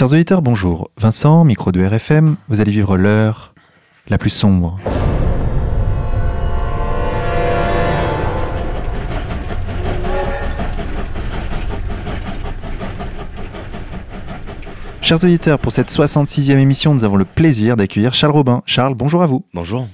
Chers auditeurs, bonjour. Vincent, micro de RFM, vous allez vivre l'heure la plus sombre. Chers auditeurs, pour cette 66e émission, nous avons le plaisir d'accueillir Charles Robin. Charles, bonjour à vous. Bonjour.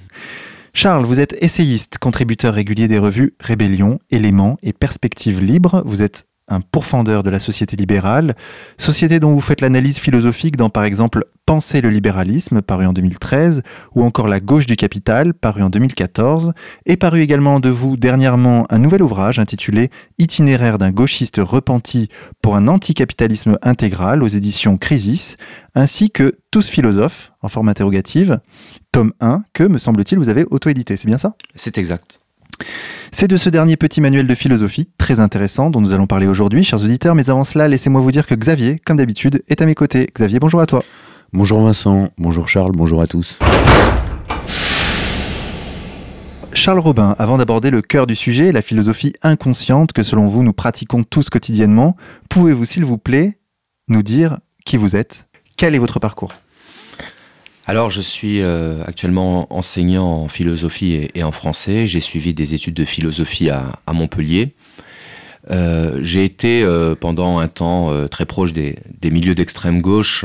Charles, vous êtes essayiste, contributeur régulier des revues Rébellion, Éléments et Perspectives Libres. Vous êtes un pourfendeur de la société libérale, société dont vous faites l'analyse philosophique dans par exemple Penser le libéralisme, paru en 2013, ou encore La gauche du capital, paru en 2014, et paru également de vous dernièrement un nouvel ouvrage intitulé Itinéraire d'un gauchiste repenti pour un anticapitalisme intégral aux éditions Crisis, ainsi que Tous philosophes, en forme interrogative, tome 1, que, me semble-t-il, vous avez auto-édité, c'est bien ça? C'est exact. C'est de ce dernier petit manuel de philosophie, très intéressant, dont nous allons parler aujourd'hui, chers auditeurs, mais avant cela, laissez-moi vous dire que Xavier, comme d'habitude, est à mes côtés. Xavier, bonjour à toi. Bonjour Vincent, bonjour Charles, bonjour à tous. Charles Robin, avant d'aborder le cœur du sujet, la philosophie inconsciente que selon vous nous pratiquons tous quotidiennement, pouvez-vous s'il vous plaît nous dire qui vous êtes? Quel est votre parcours? Alors, je suis euh, actuellement enseignant en philosophie et, en français. J'ai suivi des études de philosophie à, Montpellier. Euh, j'ai été euh, pendant un temps très proche des, milieux d'extrême gauche,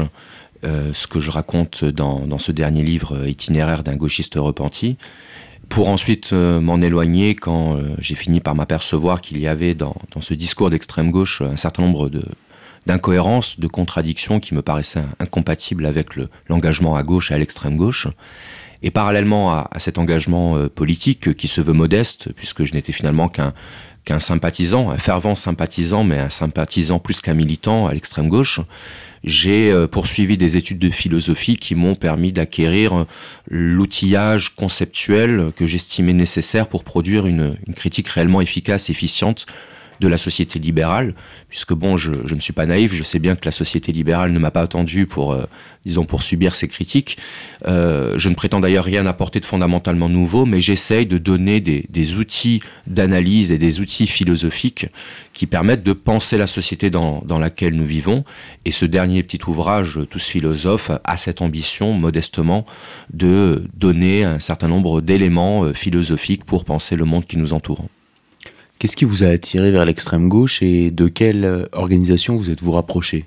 ce que je raconte dans, ce dernier livre, Itinéraire d'un gauchiste repenti, pour ensuite m'en éloigner quand j'ai fini par m'apercevoir qu'il y avait dans ce discours d'extrême gauche un certain nombre de, d'incohérences, de contradictions qui me paraissaient incompatibles avec l'engagement à gauche et à l'extrême gauche. Et parallèlement à, cet engagement euh, politique qui se veut modeste, puisque je n'étais finalement qu'un sympathisant, un fervent sympathisant, mais un sympathisant plus qu'un militant à l'extrême gauche, j'ai euh, poursuivi des études de philosophie qui m'ont permis d'acquérir l'outillage conceptuel que j'estimais nécessaire pour produire une, une critique réellement efficace, efficiente de la société libérale, puisque bon, je, ne suis pas naïf, je sais bien que la société libérale ne m'a pas attendu pour, euh, disons, pour subir ces critiques. Euh, je ne prétends d'ailleurs rien apporter de fondamentalement nouveau, mais j'essaye de donner des, outils d'analyse et des outils philosophiques qui permettent de penser la société dans, dans laquelle nous vivons. Et ce dernier petit ouvrage, Tous philosophes, a cette ambition, modestement, de donner un certain nombre d'éléments euh, philosophiques pour penser le monde qui nous entoure. Qu'est-ce qui vous a attiré vers l'extrême gauche et de quelle euh, organisation vous êtes-vous rapproché?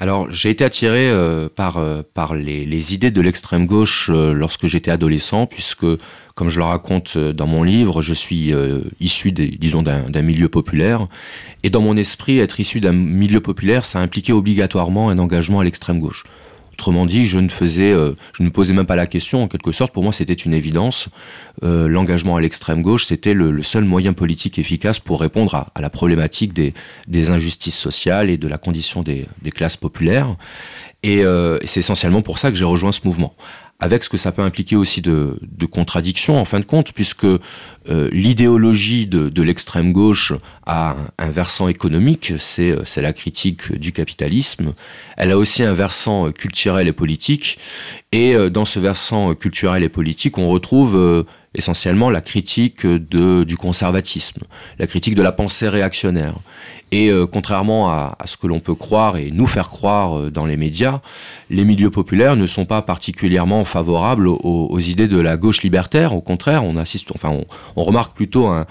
Alors, j'ai été attiré euh, par, euh, par les, idées de l'extrême gauche lorsque j'étais adolescent, puisque, comme je le raconte dans mon livre, je suis issu, disons, d'un milieu populaire. Et dans mon esprit, être issu d'un milieu populaire, ça impliquait obligatoirement un engagement à l'extrême gauche. Autrement dit, je ne faisais, euh, posais même pas la question. En quelque sorte, pour moi, c'était une évidence. Euh, l'engagement à l'extrême gauche, c'était le, seul moyen politique efficace pour répondre à, la problématique des, injustices sociales et de la condition des, classes populaires. Euh, et c'est essentiellement pour ça que j'ai rejoint ce mouvement avec ce que ça peut impliquer aussi de, contradictions en fin de compte, puisque euh, l'idéologie de, l'extrême gauche a un, versant économique, euh, c'est la critique du capitalisme, elle a aussi un versant culturel et politique, et euh, dans ce versant culturel et politique, on retrouve essentiellement la critique du conservatisme, la critique de la pensée réactionnaire. Et euh, contrairement à, ce que l'on peut croire et nous faire croire euh, dans les médias, les milieux populaires ne sont pas particulièrement favorables aux, idées de la gauche libertaire. Au contraire, on assiste, enfin, on, remarque plutôt un,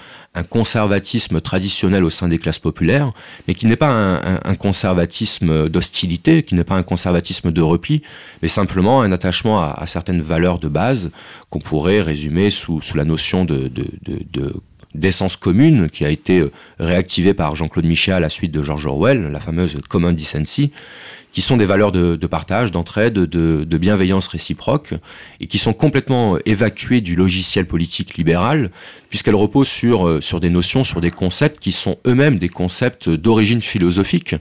conservatisme traditionnel au sein des classes populaires, mais qui n'est pas un, conservatisme d'hostilité, qui n'est pas un conservatisme de repli, mais simplement un attachement à, certaines valeurs de base qu'on pourrait résumer sous, la notion de, de, de d'essence commune qui a été euh, réactivée par Jean-Claude Michel à la suite de George Orwell, la fameuse Common Decency, qui sont des valeurs de, partage, d'entraide, de, bienveillance réciproque, et qui sont complètement évacuées du logiciel politique libéral, puisqu'elles reposent sur, euh, sur des notions, sur des concepts qui sont eux-mêmes des concepts d'origine philosophique.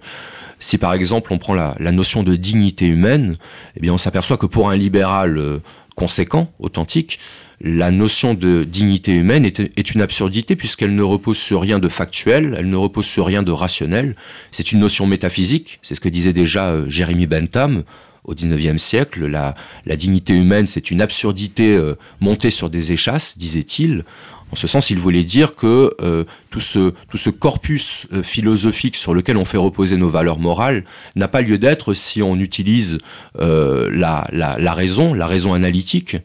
Si par exemple on prend la, notion de dignité humaine, eh bien on s'aperçoit que pour un libéral euh, conséquent, authentique, la notion de dignité humaine est, une absurdité puisqu'elle ne repose sur rien de factuel, elle ne repose sur rien de rationnel. C'est une notion métaphysique, c'est ce que disait déjà euh, Jérémy Bentham au XIXe siècle. La, dignité humaine, c'est une absurdité euh, montée sur des échasses, disait-il, En ce sens, il voulait dire que euh, tout, ce, corpus euh, philosophique sur lequel on fait reposer nos valeurs morales n'a pas lieu d'être si on utilise euh, la, raison, la raison analytique.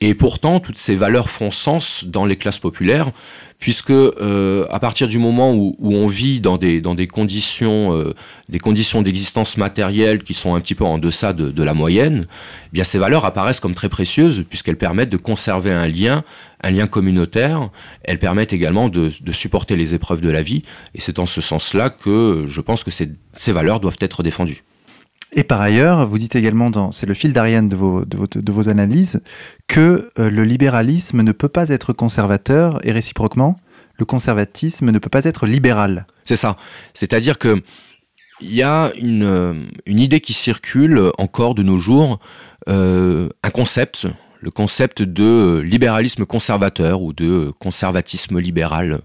Et pourtant, toutes ces valeurs font sens dans les classes populaires, puisque euh, à partir du moment où, où, on vit dans des, dans des conditions euh, des conditions d'existence matérielle qui sont un petit peu en deçà de, de la moyenne, eh bien ces valeurs apparaissent comme très précieuses puisqu'elles permettent de conserver un lien, un lien communautaire. Elles permettent également de, de supporter les épreuves de la vie. Et c'est en ce sens-là que je pense que ces, ces valeurs doivent être défendues. Et par ailleurs, vous dites également, c'est le fil d'Ariane de vos, analyses, que euh, le libéralisme ne peut pas être conservateur et réciproquement, le conservatisme ne peut pas être libéral. C'est ça. C'est-à-dire que il y a une, une, idée qui circule encore de nos jours, euh, un concept, le concept de libéralisme conservateur ou de conservatisme libéral.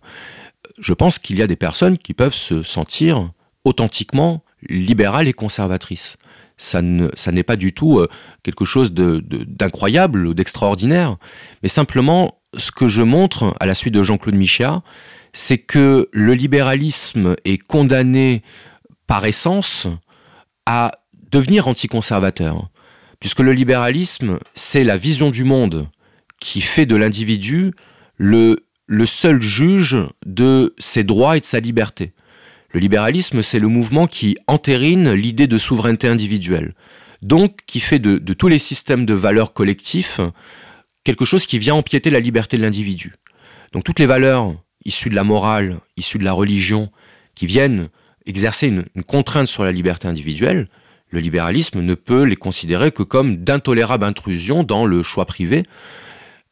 Je pense qu'il y a des personnes qui peuvent se sentir authentiquement libérale et conservatrice. Ça, ne, ça n'est pas du tout euh, quelque chose d'incroyable ou d'extraordinaire, mais simplement ce que je montre à la suite de Jean-Claude Michéa, c'est que le libéralisme est condamné par essence à devenir anticonservateur, puisque le libéralisme, c'est la vision du monde qui fait de l'individu le seul juge de ses droits et de sa liberté. Le libéralisme, c'est le mouvement qui entérine l'idée de souveraineté individuelle, donc qui fait de, tous les systèmes de valeurs collectifs quelque chose qui vient empiéter la liberté de l'individu. Donc toutes les valeurs issues de la morale, issues de la religion, qui viennent exercer une, une contrainte sur la liberté individuelle, le libéralisme ne peut les considérer que comme d'intolérables intrusions dans le choix privé.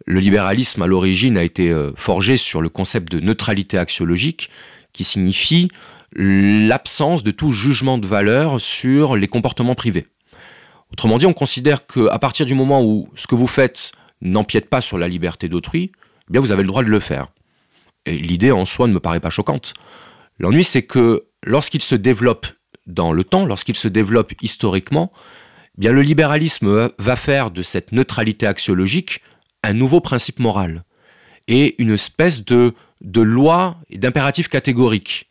Le libéralisme, à l'origine, a été euh, forgé sur le concept de neutralité axiologique, qui signifie l'absence de tout jugement de valeur sur les comportements privés. Autrement dit, on considère qu'à partir du moment où ce que vous faites n'empiète pas sur la liberté d'autrui, eh bien vous avez le droit de le faire. Et l'idée en soi ne me paraît pas choquante. L'ennui, c'est que lorsqu'il se développe dans le temps, lorsqu'il se développe historiquement, eh bien le libéralisme va faire de cette neutralité axiologique un nouveau principe moral et une espèce de, de loi et d'impératif catégorique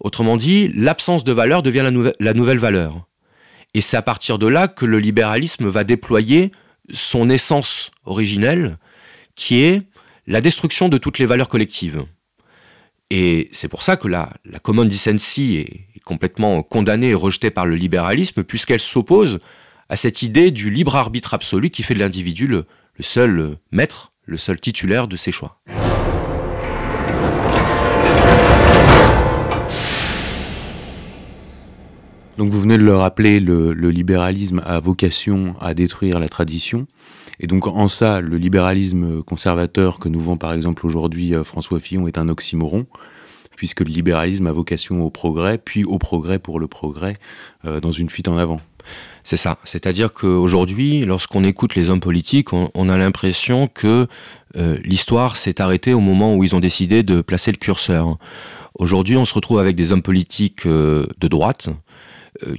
Autrement dit, l'absence de valeur devient la, nouvel la nouvelle valeur. Et c'est à partir de là que le libéralisme va déployer son essence originelle, qui est la destruction de toutes les valeurs collectives. Et c'est pour ça que la, la common decency est, complètement condamnée et rejetée par le libéralisme, puisqu'elle s'oppose à cette idée du libre arbitre absolu qui fait de l'individu le seul maître, le seul titulaire de ses choix. Donc vous venez de le rappeler, le, libéralisme a vocation à détruire la tradition. Et donc en ça, le libéralisme conservateur que nous vend par exemple aujourd'hui euh, François Fillon est un oxymoron, puisque le libéralisme a vocation au progrès, puis au progrès pour le progrès, euh, dans une fuite en avant. C'est ça. C'est-à-dire qu'aujourd'hui, lorsqu'on écoute les hommes politiques, on, a l'impression que euh, l'histoire s'est arrêtée au moment où ils ont décidé de placer le curseur. Aujourd'hui, on se retrouve avec des hommes politiques de droite,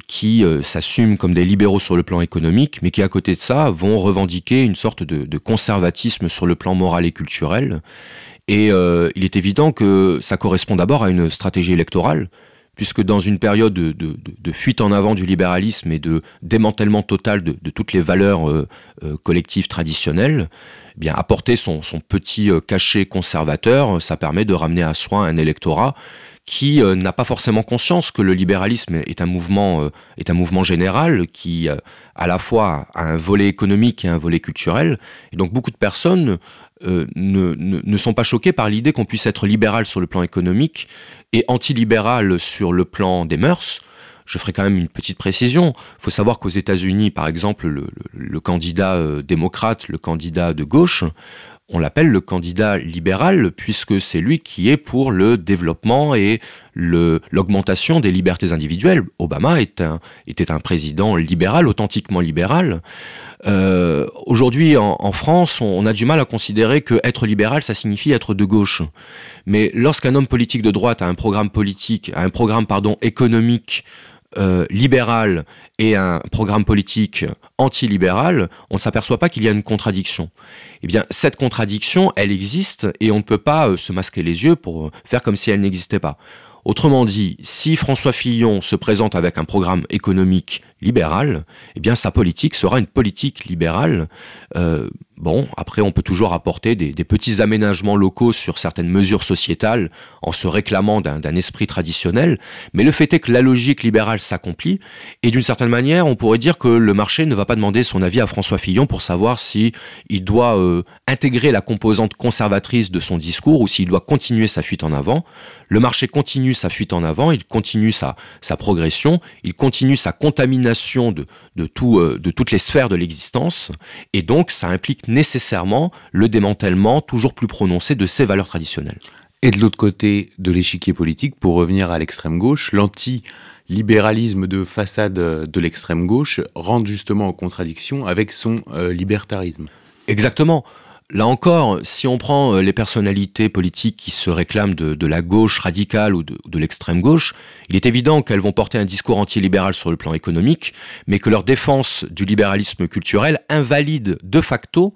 qui euh, s'assument comme des libéraux sur le plan économique, mais qui à côté de ça vont revendiquer une sorte de, conservatisme sur le plan moral et culturel. Et euh, il est évident que ça correspond d'abord à une stratégie électorale, puisque dans une période de, fuite en avant du libéralisme et de démantèlement total de, toutes les valeurs euh, euh, collectives traditionnelles, eh bien apporter son, son petit euh, cachet conservateur, ça permet de ramener à soi un électorat qui euh, n'a pas forcément conscience que le libéralisme est un mouvement, euh, est un mouvement général qui, euh, à la fois, a un volet économique et un volet culturel. Et donc, beaucoup de personnes ne, ne, sont pas choquées par l'idée qu'on puisse être libéral sur le plan économique et antilibéral sur le plan des mœurs. Je ferai quand même une petite précision. Il faut savoir qu'aux États-Unis, par exemple, le, candidat démocrate, le candidat de gauche, on l'appelle le candidat libéral puisque c'est lui qui est pour le développement et l'augmentation des libertés individuelles. Obama était un président libéral, authentiquement libéral. Euh, Aujourd'hui, en, France, on, on, a du mal à considérer que être libéral, ça signifie être de gauche. Mais lorsqu'un homme politique de droite a un programme politique, a un programme pardon économique euh, libéral et un programme politique anti-libéral, on ne s'aperçoit pas qu'il y a une contradiction. Eh bien, cette contradiction, elle existe et on ne peut pas euh, se masquer les yeux pour faire comme si elle n'existait pas. Autrement dit, si François Fillon se présente avec un programme économique libéral, eh bien sa politique sera une politique libérale. Euh, bon, après on peut toujours apporter des, petits aménagements locaux sur certaines mesures sociétales en se réclamant d'un esprit traditionnel, mais le fait est que la logique libérale s'accomplit et d'une certaine manière on pourrait dire que le marché ne va pas demander son avis à François Fillon pour savoir si il doit euh, intégrer la composante conservatrice de son discours ou s'il doit continuer sa fuite en avant. Le marché continue sa fuite en avant, il continue sa, sa progression, il continue sa contamination de, de, tout, euh, de toutes les sphères de l'existence, et donc ça implique nécessairement le démantèlement toujours plus prononcé de ces valeurs traditionnelles. Et de l'autre côté de l'échiquier politique, pour revenir à l'extrême gauche, l'anti-libéralisme de façade de l'extrême gauche rentre justement en contradiction avec son euh, libertarisme. Exactement. Là encore, si on prend euh, les personnalités politiques qui se réclament de, la gauche radicale ou de, l'extrême gauche, il est évident qu'elles vont porter un discours antilibéral sur le plan économique, mais que leur défense du libéralisme culturel invalide de facto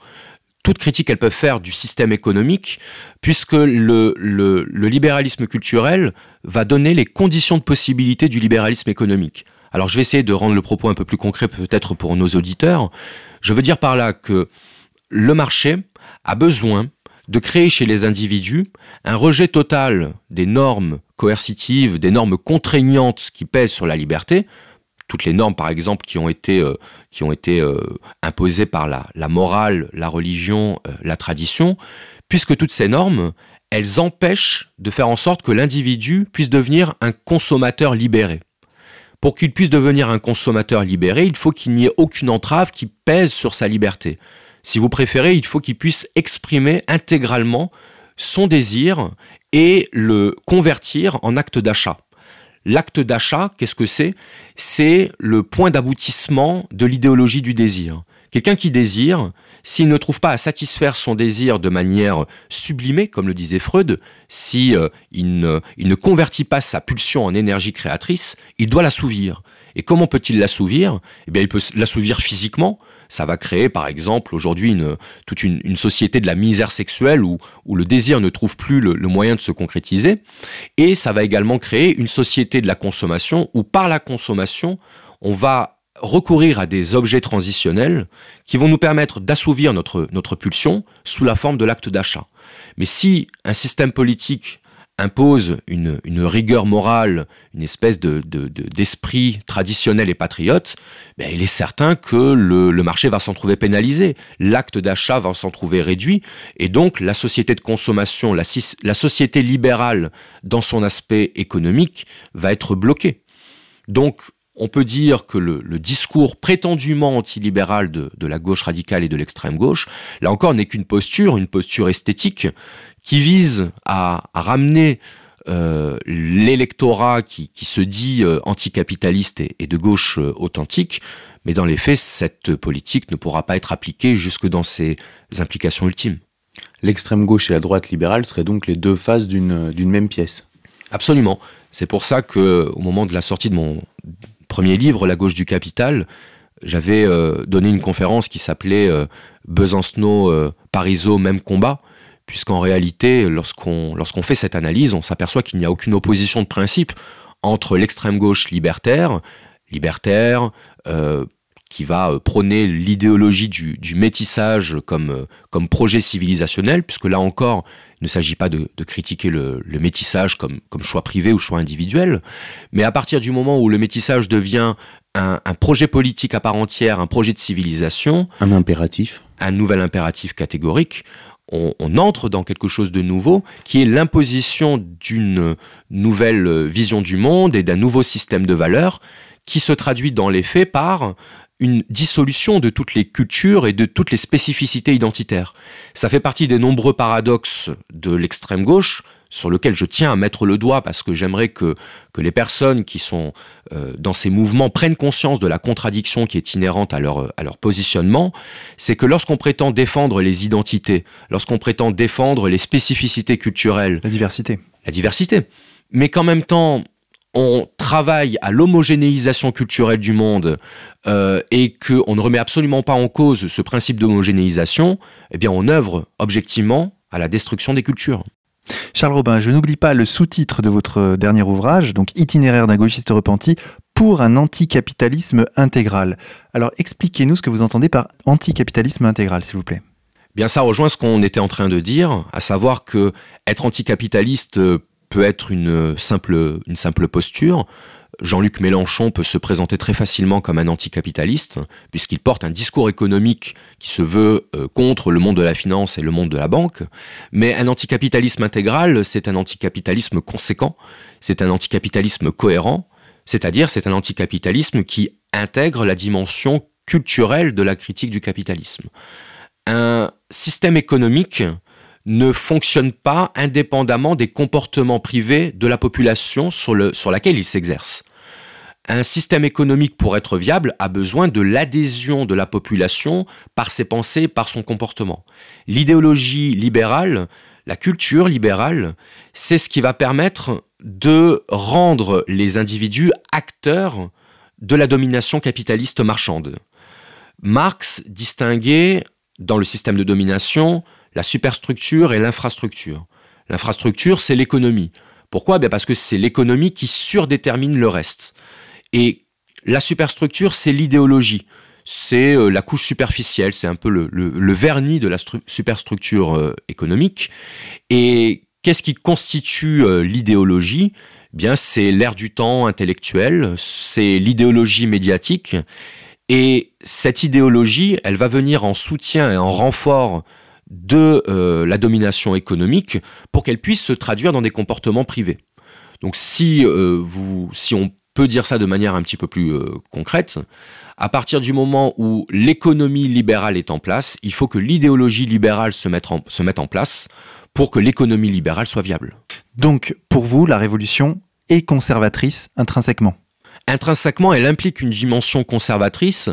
toute critique qu'elles peuvent faire du système économique, puisque le, le libéralisme culturel va donner les conditions de possibilité du libéralisme économique. Alors je vais essayer de rendre le propos un peu plus concret peut-être pour nos auditeurs. Je veux dire par là que le marché a besoin de créer chez les individus un rejet total des normes coercitives, des normes contraignantes qui pèsent sur la liberté, toutes les normes par exemple qui ont été, euh, euh, imposées par la, morale, la religion, euh, la tradition, puisque toutes ces normes, elles empêchent de faire en sorte que l'individu puisse devenir un consommateur libéré. Pour qu'il puisse devenir un consommateur libéré, il faut qu'il n'y ait aucune entrave qui pèse sur sa liberté. Si vous préférez, il faut qu'il puisse exprimer intégralement son désir et le convertir en acte d'achat. L'acte d'achat, qu'est-ce que c'est? C'est le point d'aboutissement de l'idéologie du désir. Quelqu'un qui désire, s'il ne trouve pas à satisfaire son désir de manière sublimée, comme le disait Freud, si euh, il, ne, ne convertit pas sa pulsion en énergie créatrice, il doit l'assouvir. Et comment peut-il l'assouvir? Eh bien, il peut l'assouvir physiquement, ça va créer, par exemple, aujourd'hui une, toute une, société de la misère sexuelle où, où le désir ne trouve plus le, moyen de se concrétiser. Et ça va également créer une société de la consommation où, par la consommation, on va recourir à des objets transitionnels qui vont nous permettre d'assouvir notre, notre pulsion sous la forme de l'acte d'achat. Mais si un système politique impose une, rigueur morale, une espèce de, d'esprit traditionnel et patriote, ben, il est certain que le, marché va s'en trouver pénalisé, l'acte d'achat va s'en trouver réduit, et donc la société de consommation, la, société libérale dans son aspect économique va être bloquée. Donc on peut dire que le, discours prétendument antilibéral de la gauche radicale et de l'extrême gauche, là encore, n'est qu'une posture, une posture esthétique, qui vise à, ramener euh, l'électorat qui, se dit euh, anticapitaliste et, de gauche euh, authentique, mais dans les faits, cette politique ne pourra pas être appliquée jusque dans ses implications ultimes. L'extrême gauche et la droite libérale seraient donc les deux faces d'une même pièce. Absolument. C'est pour ça que, au moment de la sortie de mon premier livre, La gauche du capital, j'avais donné une conférence qui s'appelait Besancenot, Parisot, même combat, puisqu'en réalité, lorsqu'on lorsqu'on fait cette analyse, on s'aperçoit qu'il n'y a aucune opposition de principe entre l'extrême gauche libertaire, libertaire, euh, qui va euh, prôner l'idéologie du, métissage comme, euh, comme projet civilisationnel, puisque là encore, il ne s'agit pas de, critiquer le, métissage comme, comme choix privé ou choix individuel, mais à partir du moment où le métissage devient un, un projet politique à part entière, un projet de civilisation, un impératif, un nouvel impératif catégorique, on, entre dans quelque chose de nouveau, qui est l'imposition d'une nouvelle vision du monde et d'un nouveau système de valeurs, qui se traduit dans les faits par une dissolution de toutes les cultures et de toutes les spécificités identitaires. Ça fait partie des nombreux paradoxes de l'extrême gauche, sur lequel je tiens à mettre le doigt parce que j'aimerais que, que les personnes qui sont euh, dans ces mouvements prennent conscience de la contradiction qui est inhérente à leur, à leur positionnement, c'est que lorsqu'on prétend défendre les identités, lorsqu'on prétend défendre les spécificités culturelles, la diversité, la diversité, mais qu'en même temps on travaille à l'homogénéisation culturelle du monde euh, et qu'on ne remet absolument pas en cause ce principe d'homogénéisation, eh bien on œuvre objectivement à la destruction des cultures. Charles Robin, je n'oublie pas le sous-titre de votre dernier ouvrage, donc Itinéraire d'un gauchiste repenti pour un anticapitalisme intégral. Alors expliquez-nous ce que vous entendez par anticapitalisme intégral, s'il vous plaît. Bien, ça rejoint ce qu'on était en train de dire, à savoir que être anticapitaliste peut être une simple posture. Jean-Luc Mélenchon peut se présenter très facilement comme un anticapitaliste, puisqu'il porte un discours économique qui se veut euh, contre le monde de la finance et le monde de la banque. Mais un anticapitalisme intégral, c'est un anticapitalisme conséquent, c'est un anticapitalisme cohérent, c'est-à-dire c'est un anticapitalisme qui intègre la dimension culturelle de la critique du capitalisme. Un système économique ne fonctionne pas indépendamment des comportements privés de la population sur, le, sur laquelle il s'exerce. Un système économique, pour être viable, a besoin de l'adhésion de la population par ses pensées, par son comportement. L'idéologie libérale, la culture libérale, c'est ce qui va permettre de rendre les individus acteurs de la domination capitaliste marchande. Marx distinguait dans le système de domination la superstructure et l'infrastructure. L'infrastructure, c'est l'économie. Pourquoi? Ben Parce que c'est l'économie qui surdétermine le reste. Et la superstructure, c'est l'idéologie. C'est euh, la couche superficielle, c'est un peu le, vernis de la superstructure euh, économique. Et qu'est-ce qui constitue euh, l'idéologie? Bien, c'est l'ère du temps intellectuel, c'est l'idéologie médiatique. Et cette idéologie, elle va venir en soutien et en renfort de euh, la domination économique pour qu'elle puisse se traduire dans des comportements privés. Donc si, euh, vous, si on peut dire ça de manière un petit peu plus euh, concrète, à partir du moment où l'économie libérale est en place, il faut que l'idéologie libérale se mette, en, se mette en place pour que l'économie libérale soit viable. Donc pour vous, la révolution est conservatrice intrinsèquement? Intrinsèquement, elle implique une dimension conservatrice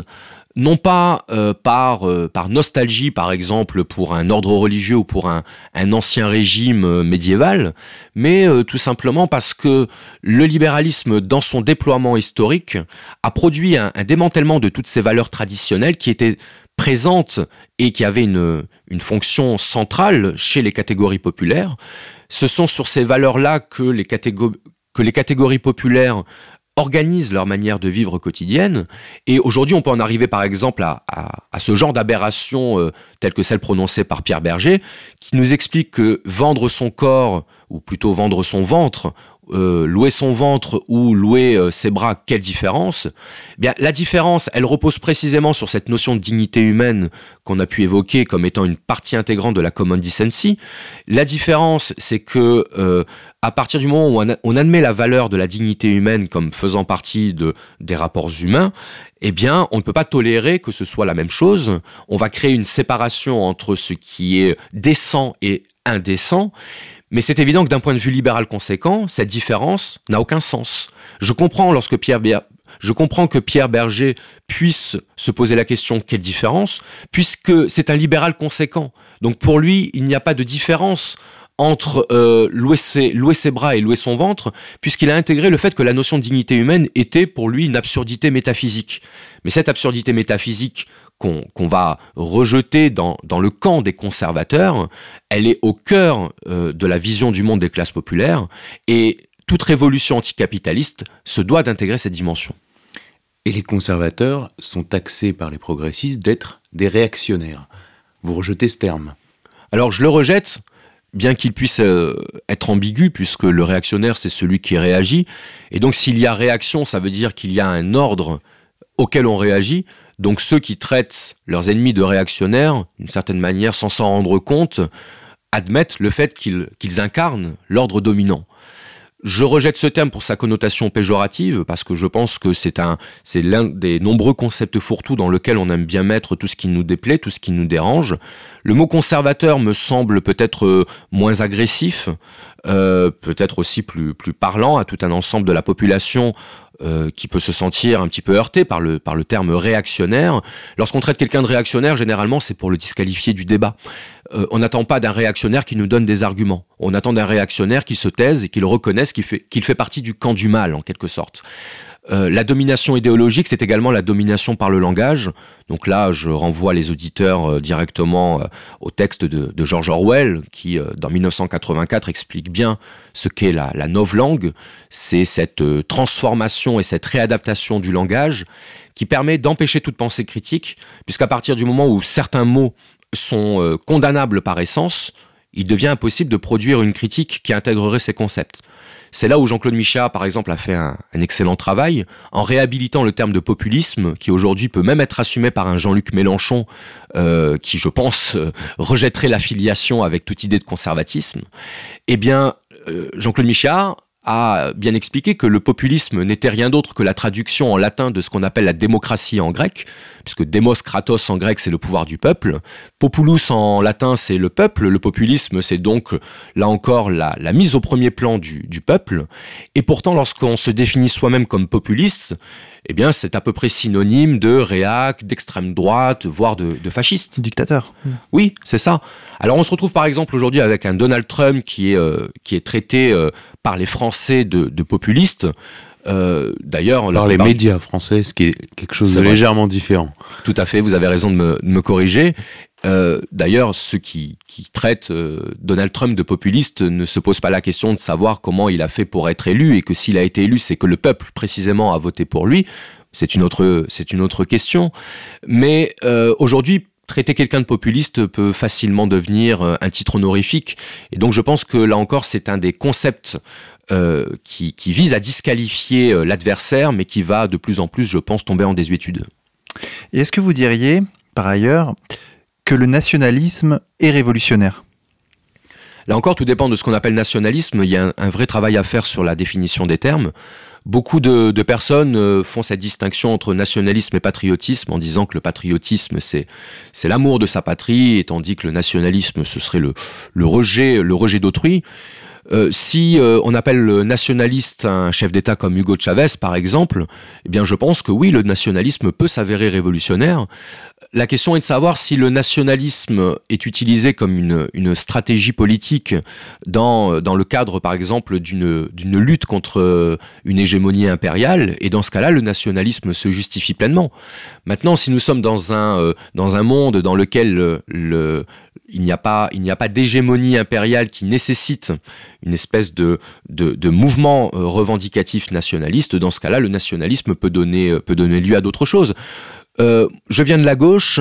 non pas euh, par, euh, par nostalgie, par exemple, pour un ordre religieux ou pour un, ancien régime euh, médiéval, mais tout simplement parce que le libéralisme, dans son déploiement historique, a produit un, démantèlement de toutes ces valeurs traditionnelles qui étaient présentes et qui avaient une, une fonction centrale chez les catégories populaires. Ce sont sur ces valeurs-là que que les catégories populaires organisent leur manière de vivre quotidienne. Et aujourd'hui, on peut en arriver par exemple à, ce genre d'aberration euh, telle que celle prononcée par Pierre Berger, qui nous explique que vendre son corps, ou plutôt vendre son ventre, euh, louer son ventre ou louer euh, ses bras, quelle différence? Eh Bien, la différence, elle repose précisément sur cette notion de dignité humaine qu'on a pu évoquer comme étant une partie intégrante de la common decency. La différence, c'est que euh, à partir du moment où on, admet la valeur de la dignité humaine comme faisant partie de, des rapports humains, eh bien, on ne peut pas tolérer que ce soit la même chose. On va créer une séparation entre ce qui est décent et indécent. Mais c'est évident que d'un point de vue libéral conséquent, cette différence n'a aucun sens. Je comprends que Pierre Berger puisse se poser la question quelle différence, puisque c'est un libéral conséquent. Donc pour lui, il n'y a pas de différence entre euh, louer, ses, louer, ses, bras et louer son ventre, puisqu'il a intégré le fait que la notion de dignité humaine était pour lui une absurdité métaphysique. Mais cette absurdité métaphysique qu'on va rejeter dans, le camp des conservateurs, elle est au cœur euh, de la vision du monde des classes populaires, et toute révolution anticapitaliste se doit d'intégrer cette dimension. Et les conservateurs sont taxés par les progressistes d'être des réactionnaires. Vous rejetez ce terme? Alors je le rejette, bien qu'il puisse euh, être ambigu, puisque le réactionnaire, c'est celui qui réagit. Et donc s'il y a réaction, ça veut dire qu'il y a un ordre auquel on réagit. Donc ceux qui traitent leurs ennemis de réactionnaires, d'une certaine manière, sans s'en rendre compte, admettent le fait qu'ils incarnent l'ordre dominant. Je rejette ce terme pour sa connotation péjorative parce que je pense que c'est un, c'est l'un des nombreux concepts fourre-tout dans lequel on aime bien mettre tout ce qui nous déplaît, tout ce qui nous dérange. Le mot conservateur me semble peut-être euh, moins agressif, euh, peut-être aussi plus parlant à tout un ensemble de la population qui peut se sentir un petit peu heurté par le, par le terme réactionnaire. Lorsqu'on traite quelqu'un de réactionnaire, généralement, c'est pour le disqualifier du débat. on n'attend pas d'un réactionnaire qui nous donne des arguments. On attend d'un réactionnaire qui se taise et qu'il reconnaisse qu'il fait, qu'il fait partie du camp du mal, en quelque sorte. Euh, la domination idéologique, c'est également la domination par le langage. Donc là, je renvoie les auditeurs euh, directement euh, au texte de, George Orwell, qui, dans 1984, explique bien ce qu'est la, la langue. C'est cette transformation et cette réadaptation du langage qui permet d'empêcher toute pensée critique, puisqu'à partir du moment où certains mots sont condamnables par essence, il devient impossible de produire une critique qui intégrerait ces concepts. C'est là où Jean-Claude Michat, par exemple, a fait un, excellent travail en réhabilitant le terme de populisme, qui aujourd'hui peut même être assumé par un Jean-Luc Mélenchon, euh, qui, je pense, euh, rejetterait l'affiliation avec toute idée de conservatisme. Eh bien, euh, Jean-Claude Michat a bien expliqué que le populisme n'était rien d'autre que la traduction en latin de ce qu'on appelle la démocratie en grec, puisque demos kratos en grec c'est le pouvoir du peuple, populus en latin c'est le peuple, le populisme c'est donc là encore la, mise au premier plan du, du peuple, et pourtant lorsqu'on se définit soi-même comme populiste, eh bien, c'est à peu près synonyme de réac, d'extrême droite, voire de, fasciste. Dictateur. Oui, c'est ça. Alors, on se retrouve par exemple aujourd'hui avec un Donald Trump qui est, euh, qui est traité euh, par les Français de, populiste. Euh, D'ailleurs, par les médias français, ce qui est quelque chose de légèrement différent. Tout à fait, vous avez raison de me, de me corriger. Euh, d'ailleurs, ceux qui, traitent euh, Donald Trump de populiste ne se posent pas la question de savoir comment il a fait pour être élu et que s'il a été élu, c'est que le peuple précisément a voté pour lui. C'est une autre, c'est une autre question. Mais euh, aujourd'hui, traiter quelqu'un de populiste peut facilement devenir un titre honorifique. Et donc, je pense que là encore, c'est un des concepts qui, qui vise à disqualifier l'adversaire, mais qui va de plus en plus, je pense, tomber en désuétude. Et est-ce que vous diriez, par ailleurs, que le nationalisme est révolutionnaire Là encore, tout dépend de ce qu'on appelle nationalisme. Il y a un, vrai travail à faire sur la définition des termes. Beaucoup de, personnes euh, font cette distinction entre nationalisme et patriotisme en disant que le patriotisme, c'est, l'amour de sa patrie, tandis que le nationalisme, ce serait le, rejet, le rejet d'autrui. Euh, si euh, on appelle le nationaliste un chef d'État comme Hugo Chavez, par exemple, eh bien, je pense que oui, le nationalisme peut s'avérer révolutionnaire. La question est de savoir si le nationalisme est utilisé comme une, stratégie politique dans, le cadre, par exemple, d'une lutte contre une hégémonie impériale. Et dans ce cas-là, le nationalisme se justifie pleinement. Maintenant, si nous sommes dans un, euh, monde dans lequel le, il n'y a pas, d'hégémonie impériale qui nécessite une espèce de, mouvement euh, revendicatif nationaliste. Dans ce cas-là, le nationalisme euh, peut donner lieu à d'autres choses. Euh, je viens de la gauche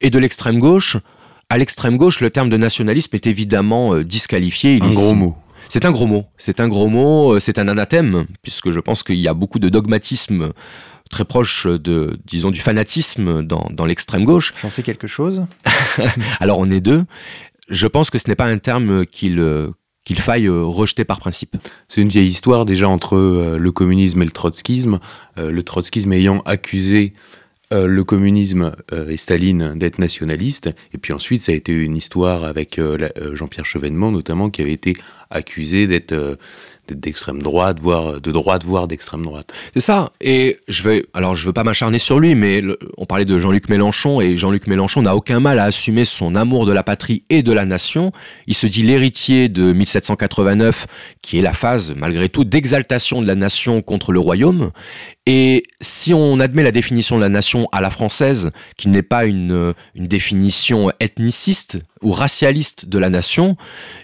et de l'extrême gauche. À l'extrême gauche, le terme de nationalisme est évidemment disqualifié. un gros mot. C'est un gros mot. C'est un gros mot. C'est un anathème, puisque je pense qu'il y a beaucoup de dogmatisme très proche de, disons, du fanatisme dans, dans l'extrême gauche. J'en sais quelque chose? Alors on est deux. Je pense que ce n'est pas un terme qu'il qu'il faille rejeter par principe. C'est une vieille histoire déjà entre euh, le communisme et le trotskisme. Euh, le trotskisme ayant accusé euh, le communisme et Staline d'être nationaliste, et puis ensuite ça a été une histoire avec Jean-Pierre Chevènement notamment qui avait été accusé d'être d'extrême droite, voire de droite, voire d'extrême droite. C'est ça. Et je vais, alors je veux pas m'acharner sur lui, mais on parlait de Jean-Luc Mélenchon et Jean-Luc Mélenchon n'a aucun mal à assumer son amour de la patrie et de la nation. Il se dit l'héritier de 1789, qui est la phase, malgré tout, d'exaltation de la nation contre le royaume. Et si on admet la définition de la nation à la française, qui n'est pas une, une définition ethniciste ou racialiste de la nation,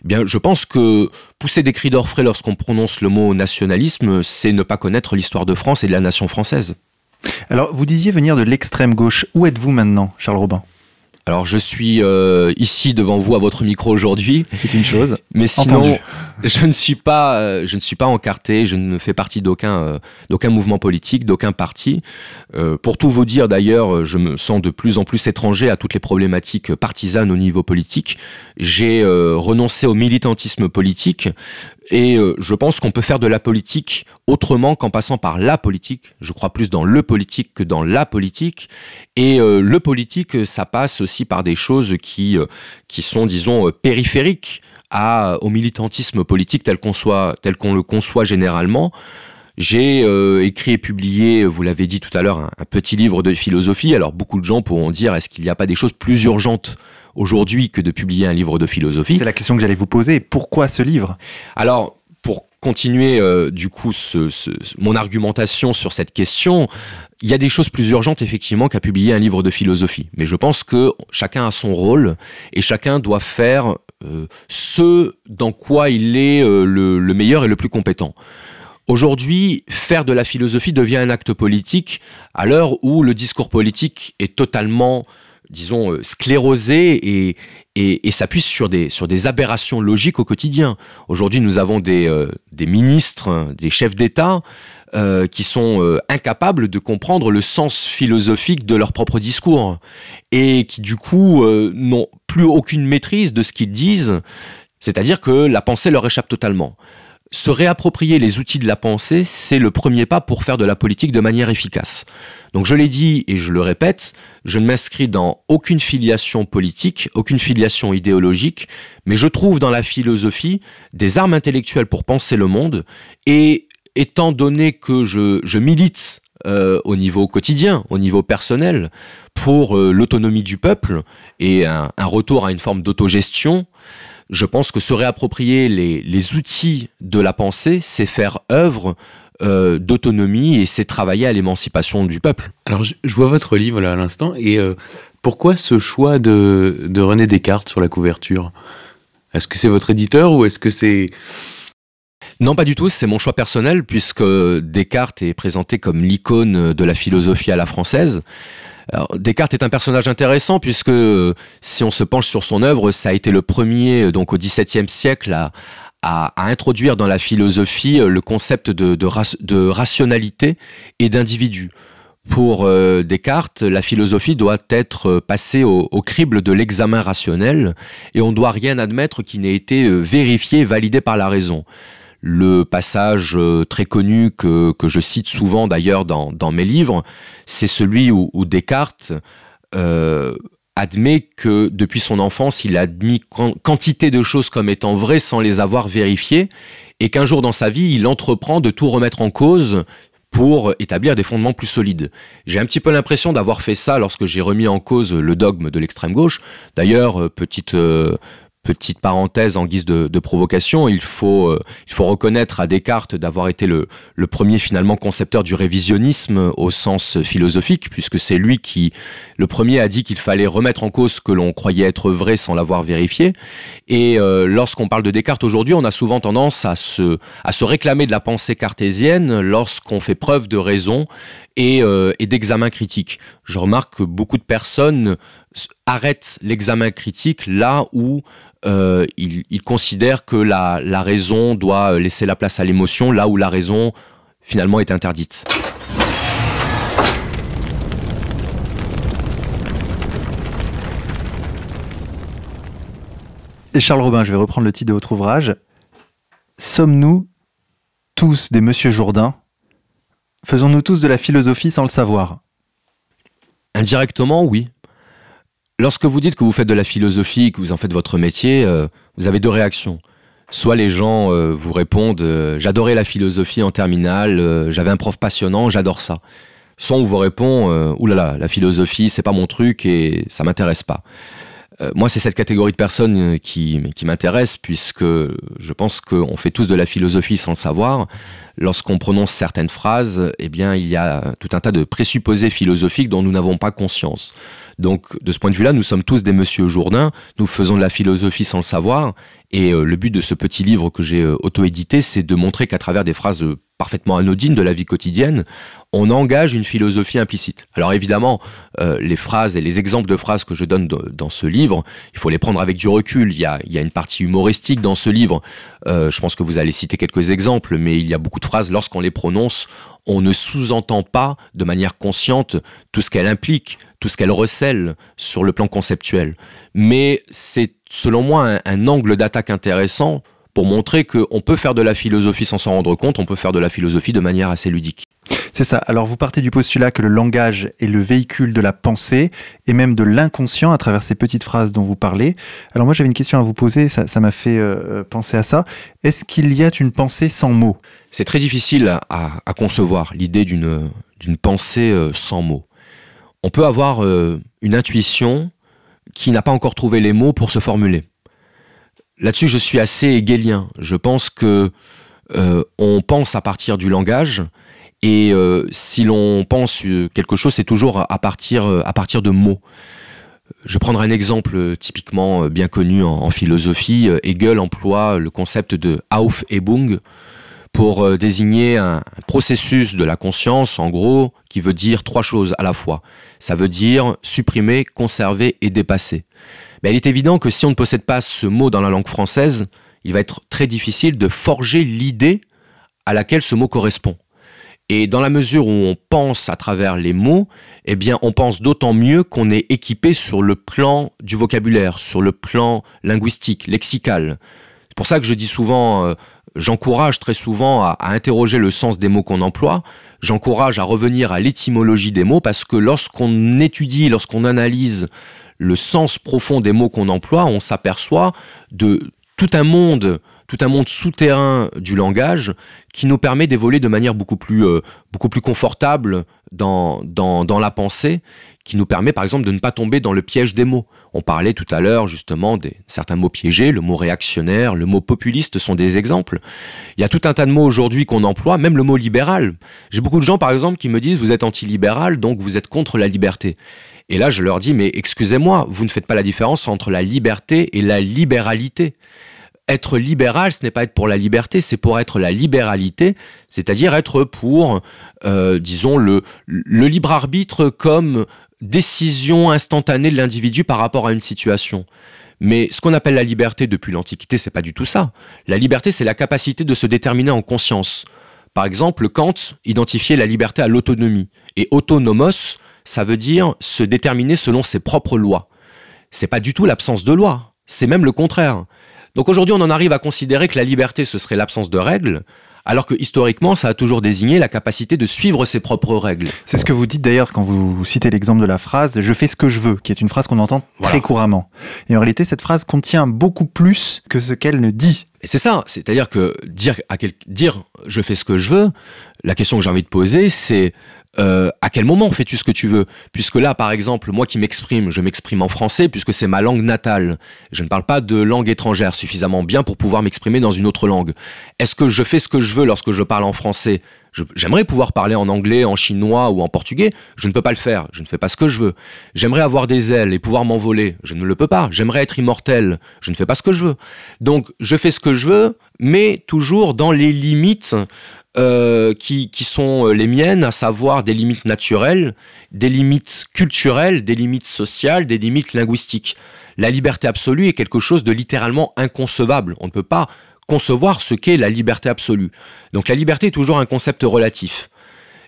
eh bien, je pense que pousser des cris d'orfraie lorsqu'on prononce le mot nationalisme, c'est ne pas connaître l'histoire de France et de la nation française. Alors, vous disiez venir de l'extrême gauche. Où êtes-vous maintenant, Charles Robin? Alors je suis euh, ici devant vous à votre micro aujourd'hui. C'est une chose. Mais sinon, je ne suis pas, euh, je ne suis pas encarté. Je ne fais partie d'aucun, euh, d'aucun mouvement politique, d'aucun parti. pour tout vous dire, d'ailleurs, je me sens de plus en plus étranger à toutes les problématiques partisanes au niveau politique. J'ai renoncé au militantisme politique. Et euh, je pense qu'on peut faire de la politique autrement qu'en passant par la politique. Je crois plus dans le politique que dans la politique. Et euh, le politique, ça passe aussi par des choses qui, euh, sont, disons, périphériques au militantisme politique tel qu'on tel qu'on le conçoit généralement. J'ai écrit et publié, vous l'avez dit tout à l'heure, un, petit livre de philosophie. Alors beaucoup de gens pourront dire, est-ce qu'il n'y a pas des choses plus urgentes aujourd'hui que de publier un livre de philosophie? C'est la question que j'allais vous poser. Pourquoi ce livre? Alors, pour continuer du coup mon argumentation sur cette question, il y a des choses plus urgentes effectivement qu'à publier un livre de philosophie. Mais je pense que chacun a son rôle et chacun doit faire euh, ce dans quoi il est euh, le, le meilleur et le plus compétent. Aujourd'hui, faire de la philosophie devient un acte politique à l'heure où le discours politique est totalement disons, euh, sclérosé et, et, s'appuie sur des, sur des aberrations logiques au quotidien. Aujourd'hui, nous avons des, des ministres, des chefs d'État euh, qui sont euh, incapables de comprendre le sens philosophique de leur propre discours et qui du coup euh, n'ont plus aucune maîtrise de ce qu'ils disent, c'est-à-dire que la pensée leur échappe totalement. Se réapproprier les outils de la pensée, c'est le premier pas pour faire de la politique de manière efficace. Donc je l'ai dit et je le répète, je ne m'inscris dans aucune filiation politique, aucune filiation idéologique, mais je trouve dans la philosophie des armes intellectuelles pour penser le monde et étant donné que je, milite euh, au niveau quotidien, au niveau personnel, pour euh, l'autonomie du peuple et un, retour à une forme d'autogestion, je pense que se réapproprier les, outils de la pensée, c'est faire œuvre euh, d'autonomie et c'est travailler à l'émancipation du peuple. Alors je, vois votre livre là à l'instant et pourquoi ce choix de, de René Descartes sur la couverture? Est-ce que c'est votre éditeur ou est-ce que c'est non, pas du tout. C'est mon choix personnel puisque Descartes est présenté comme l'icône de la philosophie à la française. Descartes est un personnage intéressant puisque si on se penche sur son œuvre, ça a été le premier, donc au XVIIe siècle, à, introduire dans la philosophie le concept de, rationalité et d'individu. Pour euh, Descartes, la philosophie doit être passée au, au crible de l'examen rationnel et on ne doit rien admettre qui n'ait été euh, vérifié validé par la raison. Le passage euh, très connu que, je cite souvent d'ailleurs dans, mes livres, c'est celui où, Descartes euh, admet que depuis son enfance, il a admis quantité de choses comme étant vraies sans les avoir vérifiées, et qu'un jour dans sa vie, il entreprend de tout remettre en cause pour établir des fondements plus solides. J'ai un petit peu l'impression d'avoir fait ça lorsque j'ai remis en cause le dogme de l'extrême gauche. D'ailleurs, euh, petite parenthèse en guise de, provocation, il faut, euh, il faut reconnaître à Descartes d'avoir été le, premier finalement concepteur du révisionnisme au sens philosophique, puisque c'est lui qui, le premier, a dit qu'il fallait remettre en cause ce que l'on croyait être vrai sans l'avoir vérifié. Et euh, lorsqu'on parle de Descartes aujourd'hui, on a souvent tendance à se, à se réclamer de la pensée cartésienne lorsqu'on fait preuve de raison et, euh, et d'examen critique. Je remarque que beaucoup de personnes arrêtent l'examen critique là où euh, il, considère que la, raison doit laisser la place à l'émotion, là où la raison finalement est interdite. Et Charles Robin, je vais reprendre le titre de votre ouvrage. Sommes-nous tous des Monsieur Jourdain? Faisons-nous tous de la philosophie sans le savoir? Indirectement, oui. Lorsque vous dites que vous faites de la philosophie, que vous en faites votre métier, euh, vous avez deux réactions. Soit les gens euh, vous répondent euh, j'adorais la philosophie en terminale, j'avais un prof passionnant, j'adore ça. Soit on vous répond oulala, la philosophie c'est pas mon truc et ça m'intéresse pas. moi, c'est cette catégorie de personnes qui, qui m'intéresse puisque je pense qu'on fait tous de la philosophie sans le savoir. Lorsqu'on prononce certaines phrases, eh bien, il y a tout un tas de présupposés philosophiques dont nous n'avons pas conscience. Donc, de ce point de vue-là, nous sommes tous des Monsieur Jourdain. Nous faisons de la philosophie sans le savoir. Et euh, le but de ce petit livre que j'ai euh, auto-édité, c'est de montrer qu'à travers des phrases euh, parfaitement anodines de la vie quotidienne, on engage une philosophie implicite. Alors évidemment, les phrases et les exemples de phrases que je donne dans ce livre, il faut les prendre avec du recul. Il y a, il y a une partie humoristique dans ce livre. je pense que vous allez citer quelques exemples, mais il y a beaucoup de phrases, lorsqu'on les prononce, on ne sous-entend pas de manière consciente tout ce qu'elle implique, tout ce qu'elle recèle sur le plan conceptuel. Mais c'est selon moi un, angle d'attaque intéressant pour montrer qu'on peut faire de la philosophie sans s'en rendre compte, on peut faire de la philosophie de manière assez ludique. C'est ça. Alors vous partez du postulat que le langage est le véhicule de la pensée et même de l'inconscient à travers ces petites phrases dont vous parlez. Alors moi j'avais une question à vous poser, ça m'a fait euh, penser à ça. Est-ce qu'il y a une pensée sans mots? C'est très difficile à, concevoir l'idée d'une pensée euh, sans mots. On peut avoir euh, une intuition qui n'a pas encore trouvé les mots pour se formuler. Là-dessus, je suis assez hegelien. Je pense que on pense à partir du langage et euh, si l'on pense euh, quelque chose, c'est toujours à partir, euh, à partir de mots. Je prendrai un exemple typiquement bien connu en, philosophie. Hegel emploie le concept de Aufhebung pour désigner un processus de la conscience, en gros, qui veut dire trois choses à la fois. Ça veut dire supprimer, conserver et dépasser. Mais il est évident que si on ne possède pas ce mot dans la langue française, il va être très difficile de forger l'idée à laquelle ce mot correspond. Et dans la mesure où on pense à travers les mots, eh bien, on pense d'autant mieux qu'on est équipé sur le plan du vocabulaire, sur le plan linguistique, lexical. Pour ça que je dis souvent, euh, j'encourage très souvent à, interroger le sens des mots qu'on emploie. J'encourage à revenir à l'étymologie des mots parce que lorsqu'on étudie, lorsqu'on analyse le sens profond des mots qu'on emploie, on s'aperçoit de tout un monde tout un monde souterrain du langage qui nous permet d'évoluer de manière beaucoup plus, euh, beaucoup plus confortable dans, dans, dans, la pensée, qui nous permet par exemple de ne pas tomber dans le piège des mots. On parlait tout à l'heure justement des certains mots piégés, le mot réactionnaire, le mot populiste sont des exemples. Il y a tout un tas de mots aujourd'hui qu'on emploie, même le mot libéral. J'ai beaucoup de gens par exemple qui me disent vous êtes anti-libéral, donc vous êtes contre la liberté. Et là, je leur dis, mais excusez-moi, vous ne faites pas la différence entre la liberté et la libéralité être libéral, ce n'est pas être pour la liberté, c'est pour être la libéralité, c'est-à-dire être pour, euh, disons, le, le libre arbitre comme décision instantanée de l'individu par rapport à une situation. Mais ce qu'on appelle la liberté depuis l'Antiquité, c'est pas du tout ça. La liberté, c'est la capacité de se déterminer en conscience. Par exemple, Kant identifiait la liberté à l'autonomie. Et autonomos, ça veut dire se déterminer selon ses propres lois. C'est pas du tout l'absence de loi. C'est même le contraire. Donc aujourd'hui, on en arrive à considérer que la liberté, ce serait l'absence de règles, alors que historiquement, ça a toujours désigné la capacité de suivre ses propres règles. C'est ce que vous dites d'ailleurs quand vous citez l'exemple de la phrase ⁇ Je fais ce que je veux ⁇ qui est une phrase qu'on entend très couramment. Et en réalité, cette phrase contient beaucoup plus que ce qu'elle ne dit. Et c'est ça, c'est-à-dire que dire, à quel, dire je fais ce que je veux, la question que j'ai envie de poser, c'est euh, à quel moment fais-tu ce que tu veux? Puisque là, par exemple, moi qui m'exprime, je m'exprime en français puisque c'est ma langue natale. Je ne parle pas de langue étrangère suffisamment bien pour pouvoir m'exprimer dans une autre langue. Est-ce que je fais ce que je veux lorsque je parle en français? J'aimerais pouvoir parler en anglais, en chinois ou en portugais. Je ne peux pas le faire. Je ne fais pas ce que je veux. J'aimerais avoir des ailes et pouvoir m'envoler. Je ne le peux pas. J'aimerais être immortel. Je ne fais pas ce que je veux. Donc, je fais ce que je veux, mais toujours dans les limites euh, qui, sont euh, les miennes, à savoir des limites naturelles, des limites culturelles, des limites sociales, des limites linguistiques. La liberté absolue est quelque chose de littéralement inconcevable. On ne peut pas concevoir ce qu'est la liberté absolue. Donc la liberté est toujours un concept relatif.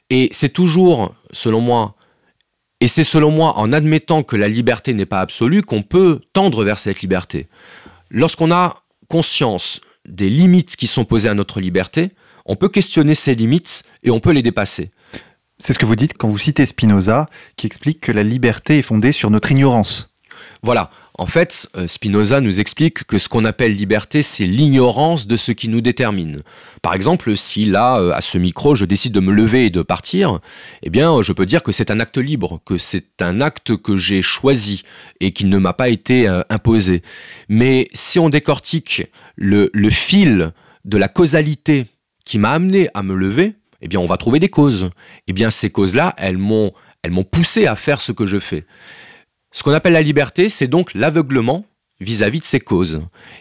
Et c'est toujours, selon moi, et c'est selon moi en admettant que la liberté n'est pas absolue qu'on peut tendre vers cette liberté. Lorsqu'on a conscience des limites qui sont posées à notre liberté, on peut questionner ces limites et on peut les dépasser. C'est ce que vous dites quand vous citez Spinoza, qui explique que la liberté est fondée sur notre ignorance. Voilà. En fait, euh, Spinoza nous explique que ce qu'on appelle liberté, c'est l'ignorance de ce qui nous détermine. Par exemple, si là, euh, à ce micro, je décide de me lever et de partir, eh bien, je peux dire que c'est un acte libre, que c'est un acte que j'ai choisi et qui ne m'a pas été euh, imposé. Mais si on décortique le, le fil de la causalité qui m'a amené à me lever, eh bien, on va trouver des causes. Eh bien, ces causes-là, elles m'ont, elles m'ont poussé à faire ce que je fais. Ce qu'on appelle la liberté, c'est donc l'aveuglement vis-à-vis de ces causes.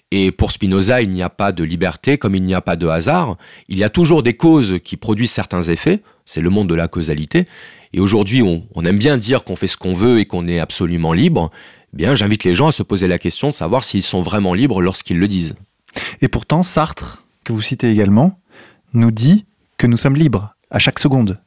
Et pour Spinoza, il n'y a pas de liberté comme il n'y a pas de hasard. Il y a toujours des causes qui produisent certains effets. C'est le monde de la causalité. Et aujourd'hui, on, on, aime bien dire qu'on fait ce qu'on veut et qu'on est absolument libre. Eh bien, j'invite les gens à se poser la question de savoir s'ils sont vraiment libres lorsqu'ils le disent. Et pourtant, Sartre, que vous citez également, nous dit que nous sommes libres à chaque seconde.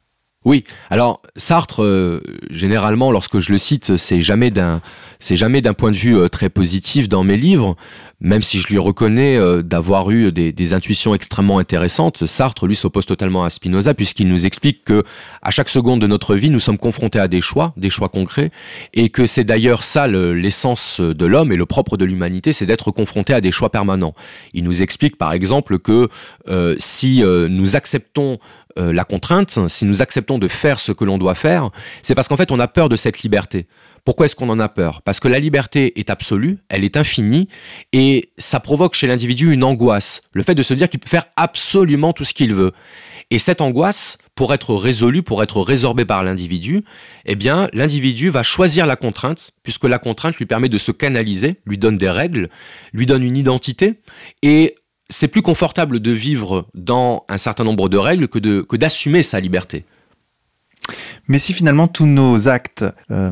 Oui, alors Sartre, euh, généralement, lorsque je le cite, c'est jamais d'un, c'est jamais d'un point de vue euh, très positif dans mes livres, même si je lui reconnais euh, d'avoir eu des, des, intuitions extrêmement intéressantes. Sartre, lui, s'oppose totalement à Spinoza puisqu'il nous explique que à chaque seconde de notre vie, nous sommes confrontés à des choix, des choix concrets, et que c'est d'ailleurs ça l'essence de l'homme et le propre de l'humanité, c'est d'être confronté à des choix permanents. Il nous explique, par exemple, que si nous acceptons euh, la contrainte, si nous acceptons de faire ce que l'on doit faire, c'est parce qu'en fait on a peur de cette liberté. Pourquoi est-ce qu'on en a peur? Parce que la liberté est absolue, elle est infinie, et ça provoque chez l'individu une angoisse, le fait de se dire qu'il peut faire absolument tout ce qu'il veut. Et cette angoisse, pour être résolue, pour être résorbée par l'individu, eh bien, l'individu va choisir la contrainte, puisque la contrainte lui permet de se canaliser, lui donne des règles, lui donne une identité, et c'est plus confortable de vivre dans un certain nombre de règles que d'assumer que sa liberté. Mais si finalement tous nos actes euh,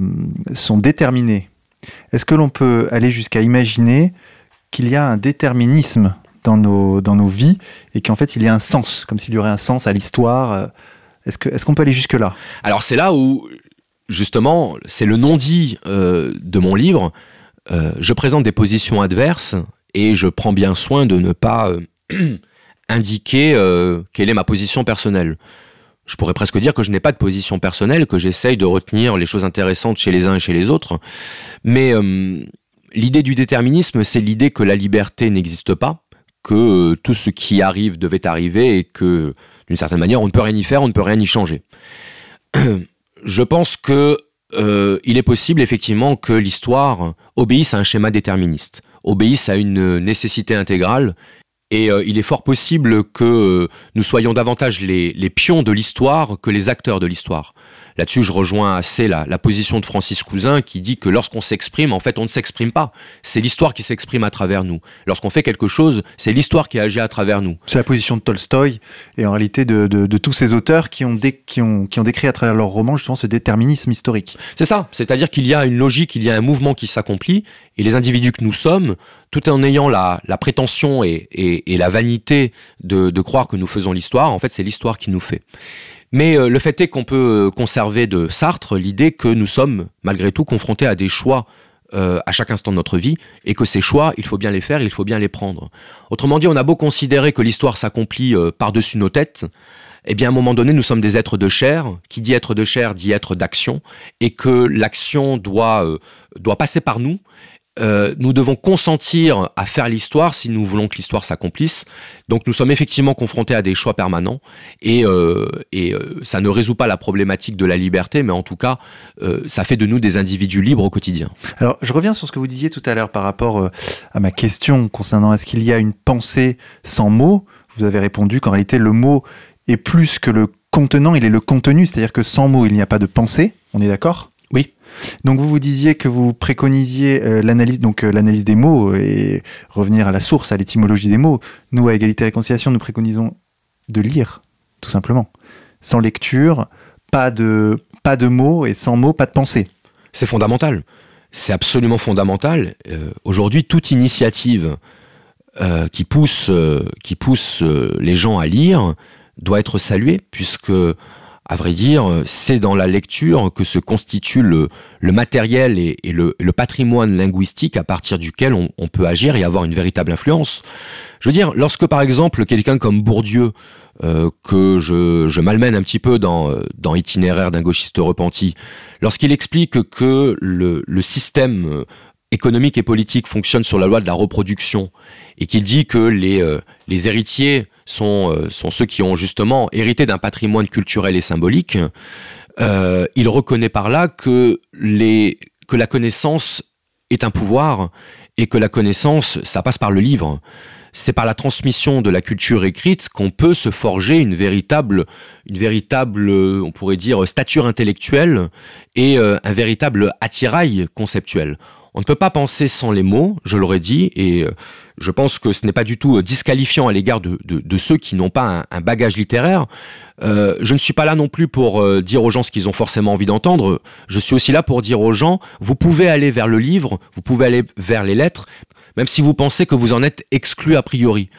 sont déterminés, est-ce que l'on peut aller jusqu'à imaginer qu'il y a un déterminisme dans nos, dans nos vies et qu'en fait il y a un sens, comme s'il y aurait un sens à l'histoire euh, Est-ce qu'on est qu'on peut aller jusque-là? Alors c'est là où, justement, c'est le non-dit euh, de mon livre. je présente des positions adverses et je prends bien soin de ne pas euh, indiquer euh, quelle est ma position personnelle. Je pourrais presque dire que je n'ai pas de position personnelle, que j'essaye de retenir les choses intéressantes chez les uns et chez les autres. Mais euh, l'idée du déterminisme, c'est l'idée que la liberté n'existe pas, que tout ce qui arrive devait arriver et que, d'une certaine manière, on ne peut rien y faire, on ne peut rien y changer. Je pense que est possible effectivement que l'histoire obéisse à un schéma déterministe obéissent à une nécessité intégrale. Et euh, il est fort possible que euh, nous soyons davantage les, les pions de l'histoire que les acteurs de l'histoire. Là-dessus, je rejoins assez la, la, position de Francis Cousin qui dit que lorsqu'on s'exprime, en fait, on ne s'exprime pas. C'est l'histoire qui s'exprime à travers nous. Lorsqu'on fait quelque chose, c'est l'histoire qui agit à travers nous. C'est la position de Tolstoï et en réalité de, de, de tous ces auteurs qui ont, dé, qui, ont, qui ont décrit à travers leurs romans justement ce déterminisme historique. C'est ça. C'est-à-dire qu'il y a une logique, il y a un mouvement qui s'accomplit et les individus que nous sommes, tout en ayant la, la prétention et, et, et, la vanité de, de croire que nous faisons l'histoire, en fait, c'est l'histoire qui nous fait. Mais euh, le fait est qu'on peut euh, conserver de Sartre l'idée que nous sommes malgré tout confrontés à des choix euh, à chaque instant de notre vie et que ces choix, il faut bien les faire, il faut bien les prendre. Autrement dit, on a beau considérer que l'histoire s'accomplit par-dessus nos têtes, eh bien à un moment donné, nous sommes des êtres de chair. Qui dit être de chair dit être d'action et que l'action doit, doit passer par nous euh, nous devons consentir à faire l'histoire si nous voulons que l'histoire s'accomplisse. Donc nous sommes effectivement confrontés à des choix permanents et, euh, euh, ça ne résout pas la problématique de la liberté, mais en tout cas, ça fait de nous des individus libres au quotidien. Alors je reviens sur ce que vous disiez tout à l'heure par rapport à ma question concernant est-ce qu'il y a une pensée sans mots? Vous avez répondu qu'en réalité le mot est plus que le contenant, il est le contenu, c'est-à-dire que sans mots il n'y a pas de pensée, on est d'accord? Donc vous vous disiez que vous préconisiez euh, l'analyse donc euh, l'analyse des mots et revenir à la source, à l'étymologie des mots. Nous à égalité et réconciliation, nous préconisons de lire tout simplement. Sans lecture, pas de pas de mots et sans mots, pas de pensée. C'est fondamental. C'est absolument fondamental. Euh, Aujourd'hui, toute initiative qui pousse qui pousse les gens à lire doit être saluée puisque à vrai dire, c'est dans la lecture que se constitue le, matériel et, le, patrimoine linguistique à partir duquel on, peut agir et avoir une véritable influence. Je veux dire, lorsque par exemple quelqu'un comme Bourdieu, euh, que je, malmène un petit peu dans, dans Itinéraire d'un gauchiste repenti, lorsqu'il explique que le système économique et politique fonctionne sur la loi de la reproduction et qu'il dit que les, euh, les héritiers sont, euh, sont ceux qui ont justement hérité d'un patrimoine culturel et symbolique, euh, il reconnaît par là que, les, que la connaissance est un pouvoir et que la connaissance, ça passe par le livre. C'est par la transmission de la culture écrite qu'on peut se forger une véritable, une véritable, on pourrait dire, stature intellectuelle et un véritable attirail conceptuel. On ne peut pas penser sans les mots, je l'aurais dit, et euh, je pense que ce n'est pas du tout euh, disqualifiant à l'égard de, ceux qui n'ont pas un, bagage littéraire. Euh, je ne suis pas là non plus pour dire aux gens ce qu'ils ont forcément envie d'entendre. Je suis aussi là pour dire aux gens, vous pouvez aller vers le livre, vous pouvez aller vers les lettres, même si vous pensez que vous en êtes exclu a priori.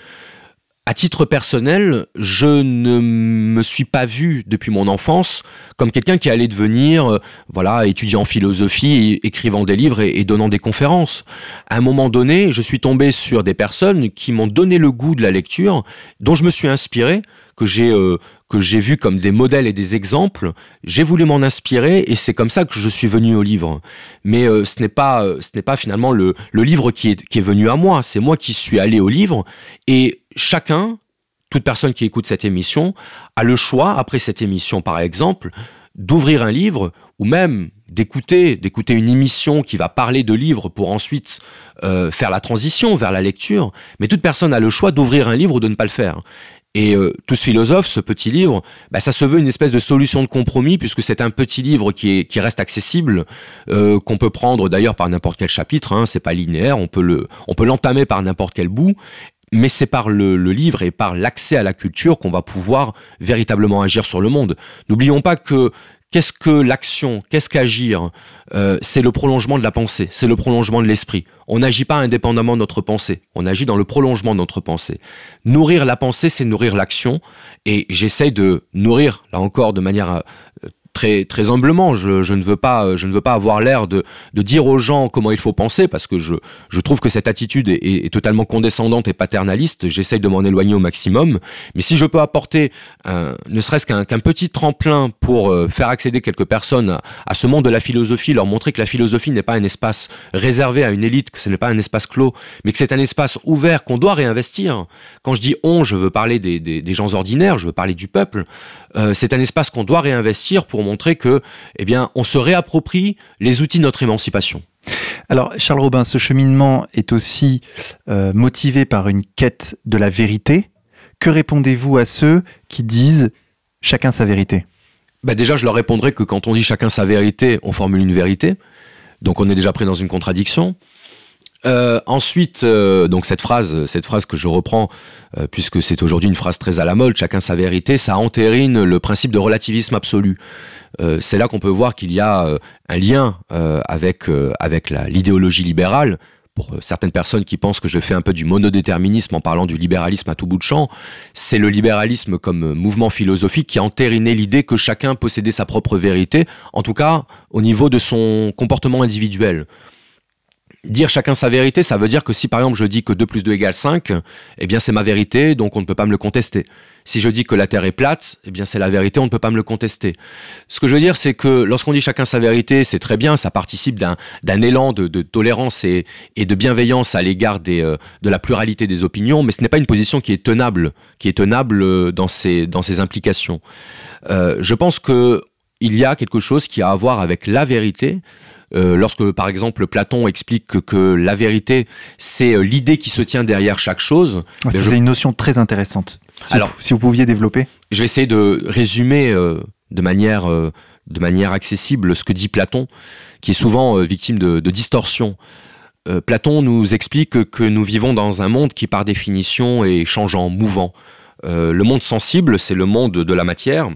À titre personnel, je ne me suis pas vu depuis mon enfance comme quelqu'un qui allait devenir, euh, voilà, étudiant en philosophie, écrivant des livres et, donnant des conférences. À un moment donné, je suis tombé sur des personnes qui m'ont donné le goût de la lecture, dont je me suis inspiré, que j'ai euh, que j'ai vu comme des modèles et des exemples. J'ai voulu m'en inspirer et c'est comme ça que je suis venu au livre. Mais euh, ce n'est pas ce n'est pas finalement le, le livre qui est qui est venu à moi. C'est moi qui suis allé au livre et chacun, toute personne qui écoute cette émission, a le choix, après cette émission par exemple, d'ouvrir un livre ou même d'écouter d'écouter une émission qui va parler de livres pour ensuite euh, faire la transition vers la lecture. Mais toute personne a le choix d'ouvrir un livre ou de ne pas le faire. Et euh, tout ce philosophe, ce petit livre, bah, ça se veut une espèce de solution de compromis puisque c'est un petit livre qui, est, qui reste accessible, euh, qu'on peut prendre d'ailleurs par n'importe quel chapitre. Hein, c'est pas linéaire, on peut le, on peut l'entamer par n'importe quel bout mais c'est par le, livre et par l'accès à la culture qu'on va pouvoir véritablement agir sur le monde. N'oublions pas que qu'est-ce que l'action, qu'est-ce qu'agir euh, C'est le prolongement de la pensée, c'est le prolongement de l'esprit. On n'agit pas indépendamment de notre pensée, on agit dans le prolongement de notre pensée. Nourrir la pensée, c'est nourrir l'action, et j'essaye de nourrir, là encore, de manière euh, très très humblement. Je, je, ne veux pas je ne veux pas avoir l'air de, de dire aux gens comment il faut penser parce que je, je trouve que cette attitude est, totalement condescendante et paternaliste. J'essaye de m'en éloigner au maximum. Mais si je peux apporter ne serait-ce qu'un petit tremplin pour euh, faire accéder quelques personnes à, ce monde de la philosophie, leur montrer que la philosophie n'est pas un espace réservé à une élite, que ce n'est pas un espace clos, mais que c'est un espace ouvert qu'on doit réinvestir. Quand je dis on, je veux parler des, des, des gens ordinaires, je veux parler du peuple. Euh, c'est un espace qu'on doit réinvestir pour montrer que, eh bien, on se réapproprie les outils de notre émancipation. Alors, Charles Robin, ce cheminement est aussi euh, motivé par une quête de la vérité. Que répondez-vous à ceux qui disent chacun sa vérité? Bah Déjà, je leur répondrai que quand on dit chacun sa vérité, on formule une vérité. Donc on est déjà pris dans une contradiction. Euh, ensuite, euh, donc cette phrase, cette phrase que je reprends, euh, puisque c'est aujourd'hui une phrase très à la mode, chacun sa vérité, ça entérine le principe de relativisme absolu. c'est là qu'on peut voir qu'il y a un lien avec avec l'idéologie libérale. Pour certaines personnes qui pensent que je fais un peu du monodéterminisme en parlant du libéralisme à tout bout de champ, c'est le libéralisme comme mouvement philosophique qui a entériné l'idée que chacun possédait sa propre vérité, en tout cas au niveau de son comportement individuel dire chacun sa vérité, ça veut dire que si par exemple je dis que 2 plus 2 égale 5, eh bien c'est ma vérité, donc on ne peut pas me le contester. Si je dis que la Terre est plate, eh bien c'est la vérité, on ne peut pas me le contester. Ce que je veux dire, c'est que lorsqu'on dit chacun sa vérité, c'est très bien, ça participe d'un élan de, tolérance et, de bienveillance à l'égard euh, de la pluralité des opinions, mais ce n'est pas une position qui est tenable, qui est tenable euh, dans ses, dans implications. Euh, je pense que il y a quelque chose qui a à voir avec la vérité, euh, lorsque, par exemple, Platon explique que, la vérité, c'est euh, l'idée qui se tient derrière chaque chose. Ben, c'est une notion très intéressante. Si Alors, vous, si vous pouviez développer. Je vais essayer de résumer euh, de manière de manière accessible ce que dit Platon, qui est souvent victime de, de distorsion. Platon nous explique que nous vivons dans un monde qui, par définition, est changeant, mouvant. le monde sensible, c'est le monde de la matière,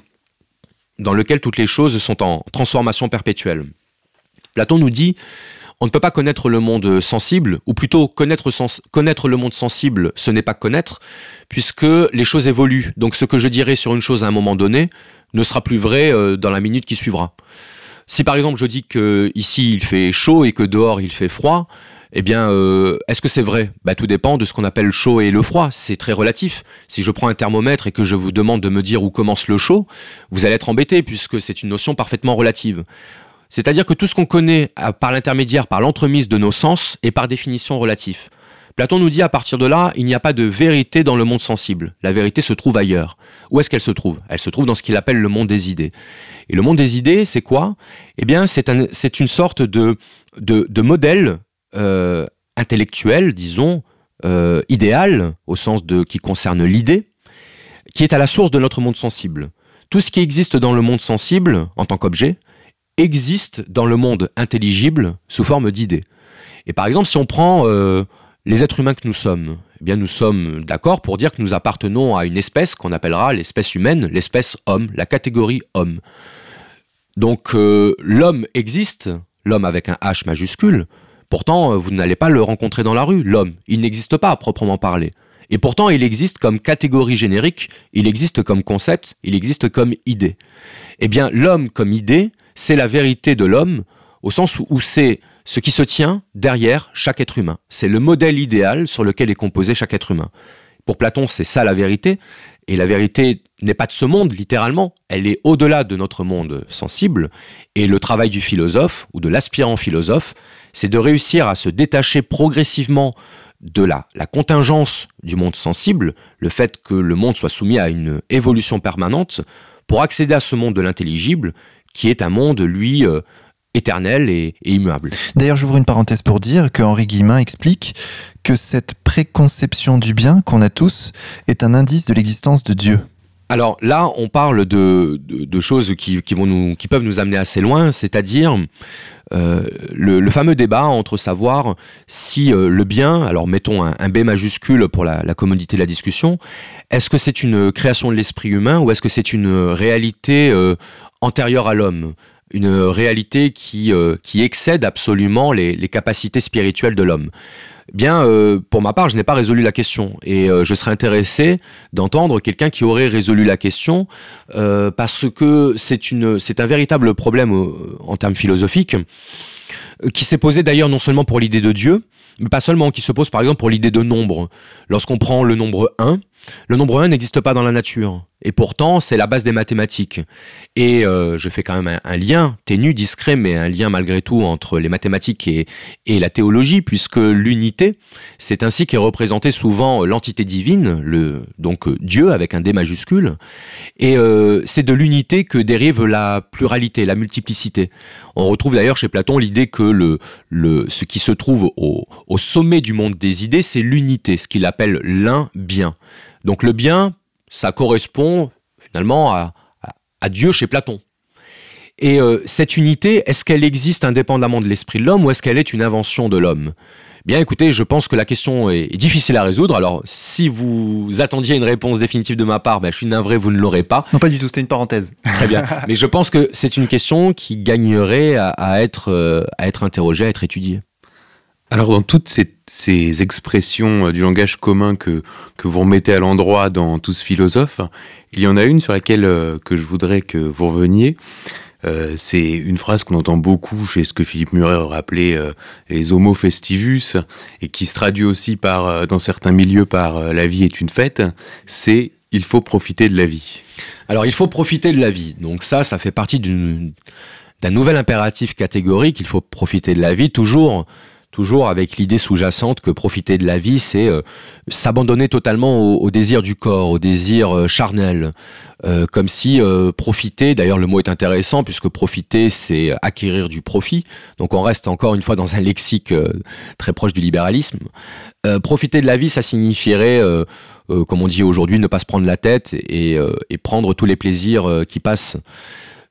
dans lequel toutes les choses sont en transformation perpétuelle. Platon nous dit on ne peut pas connaître le monde sensible, ou plutôt connaître, le monde sensible, ce n'est pas connaître, puisque les choses évoluent. Donc ce que je dirais sur une chose à un moment donné ne sera plus vrai euh, dans la minute qui suivra. Si par exemple je dis que ici il fait chaud et que dehors il fait froid, eh bien, euh, est-ce que c'est vrai? Bah, Tout dépend de ce qu'on appelle le chaud et le froid. C'est très relatif. Si je prends un thermomètre et que je vous demande de me dire où commence le chaud, vous allez être embêté puisque c'est une notion parfaitement relative. C'est-à-dire que tout ce qu'on connaît par l'intermédiaire, par l'entremise de nos sens, est par définition relatif. Platon nous dit à partir de là, il n'y a pas de vérité dans le monde sensible. La vérité se trouve ailleurs. Où est-ce qu'elle se trouve? Elle se trouve dans ce qu'il appelle le monde des idées. Et le monde des idées, c'est quoi? Eh bien, c'est une sorte de, de, modèle euh, intellectuel, disons, euh, idéal, au sens de qui concerne l'idée, qui est à la source de notre monde sensible. Tout ce qui existe dans le monde sensible, en tant qu'objet, existe dans le monde intelligible sous forme d'idées. Et par exemple, si on prend euh, les êtres humains que nous sommes, eh bien nous sommes d'accord pour dire que nous appartenons à une espèce qu'on appellera l'espèce humaine, l'espèce homme, la catégorie homme. Donc euh, l'homme existe, l'homme avec un H majuscule, pourtant euh, vous n'allez pas le rencontrer dans la rue, l'homme, il n'existe pas à proprement parler. Et pourtant, il existe comme catégorie générique, il existe comme concept, il existe comme idée. Eh bien, l'homme comme idée, c'est la vérité de l'homme, au sens où c'est ce qui se tient derrière chaque être humain. C'est le modèle idéal sur lequel est composé chaque être humain. Pour Platon, c'est ça la vérité. Et la vérité n'est pas de ce monde, littéralement. Elle est au-delà de notre monde sensible. Et le travail du philosophe, ou de l'aspirant philosophe, c'est de réussir à se détacher progressivement de la, la contingence du monde sensible, le fait que le monde soit soumis à une évolution permanente, pour accéder à ce monde de l'intelligible, qui est un monde, lui, euh, éternel et, immuable. D'ailleurs, j'ouvre une parenthèse pour dire que Henri Guillemin explique que cette préconception du bien qu'on a tous est un indice de l'existence de Dieu. Alors là, on parle de, choses qui, peuvent nous amener assez loin, c'est-à-dire euh, le, fameux débat entre savoir si euh, le bien, alors mettons un, B majuscule pour la, commodité de la discussion, est-ce que c'est une création de l'esprit humain ou est-ce que c'est une réalité euh, antérieure à l'homme? Une réalité qui, euh, qui excède absolument les, capacités spirituelles de l'homme. Bien, euh, pour ma part, je n'ai pas résolu la question et euh, je serais intéressé d'entendre quelqu'un qui aurait résolu la question parce que c'est un véritable problème en termes philosophiques qui s'est posé d'ailleurs non seulement pour l'idée de Dieu, mais pas seulement, qui se pose par exemple pour l'idée de nombre. Lorsqu'on prend le nombre 1, le nombre 1 n'existe pas dans la nature. Et pourtant, c'est la base des mathématiques. Et euh, je fais quand même un, lien, ténu, discret, mais un lien malgré tout entre les mathématiques et, la théologie, puisque l'unité, c'est ainsi qu'est représentée souvent l'entité divine, le, donc euh, Dieu avec un D majuscule. Et euh, c'est de l'unité que dérive la pluralité, la multiplicité. On retrouve d'ailleurs chez Platon l'idée que ce qui se trouve au sommet du monde des idées, c'est l'unité, ce qu'il appelle l'un bien. Donc le bien, ça correspond finalement à, Dieu chez Platon. Et euh, cette unité, est-ce qu'elle existe indépendamment de l'esprit de l'homme ou est-ce qu'elle est une invention de l'homme? Bien écoutez, je pense que la question est, difficile à résoudre. Alors si vous attendiez une réponse définitive de ma part, ben, je suis navré, vous ne l'aurez pas. Non, pas du tout, c'était une parenthèse. Très bien. Mais je pense que c'est une question qui gagnerait à, être, euh, à être interrogée, à être étudiée. Alors dans toutes ces, expressions euh, du langage commun que, vous remettez à l'endroit dans tous philosophes, il y en a une sur laquelle euh, que je voudrais que vous reveniez. Euh, c'est une phrase qu'on entend beaucoup chez ce que Philippe Muret aurait appelé les homo festivus et qui se traduit aussi par, dans certains milieux par la vie est une fête. C'est il faut profiter de la vie. Alors il faut profiter de la vie. Donc ça, ça fait partie d'un nouvel impératif catégorique. Il faut profiter de la vie toujours toujours avec l'idée sous-jacente que profiter de la vie, c'est euh, s'abandonner totalement au, désir du corps, au désir euh, charnel. Euh, comme si profiter, d'ailleurs le mot est intéressant puisque profiter c'est acquérir du profit, donc on reste encore une fois dans un lexique très proche du libéralisme. profiter de la vie, ça signifierait, comme on dit aujourd'hui, ne pas se prendre la tête et prendre tous les plaisirs qui passent.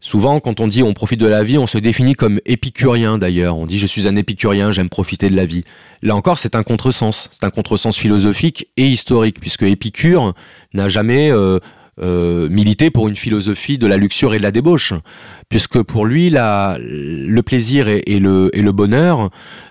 Souvent, quand on dit on profite de la vie, on se définit comme épicurien d'ailleurs. On dit je suis un épicurien, j'aime profiter de la vie. Là encore, c'est un contresens. C'est un contresens philosophique et historique, puisque Épicure n'a jamais euh, euh, militer pour une philosophie de la luxure et de la débauche, puisque pour lui, la, le plaisir et, le, et le, bonheur,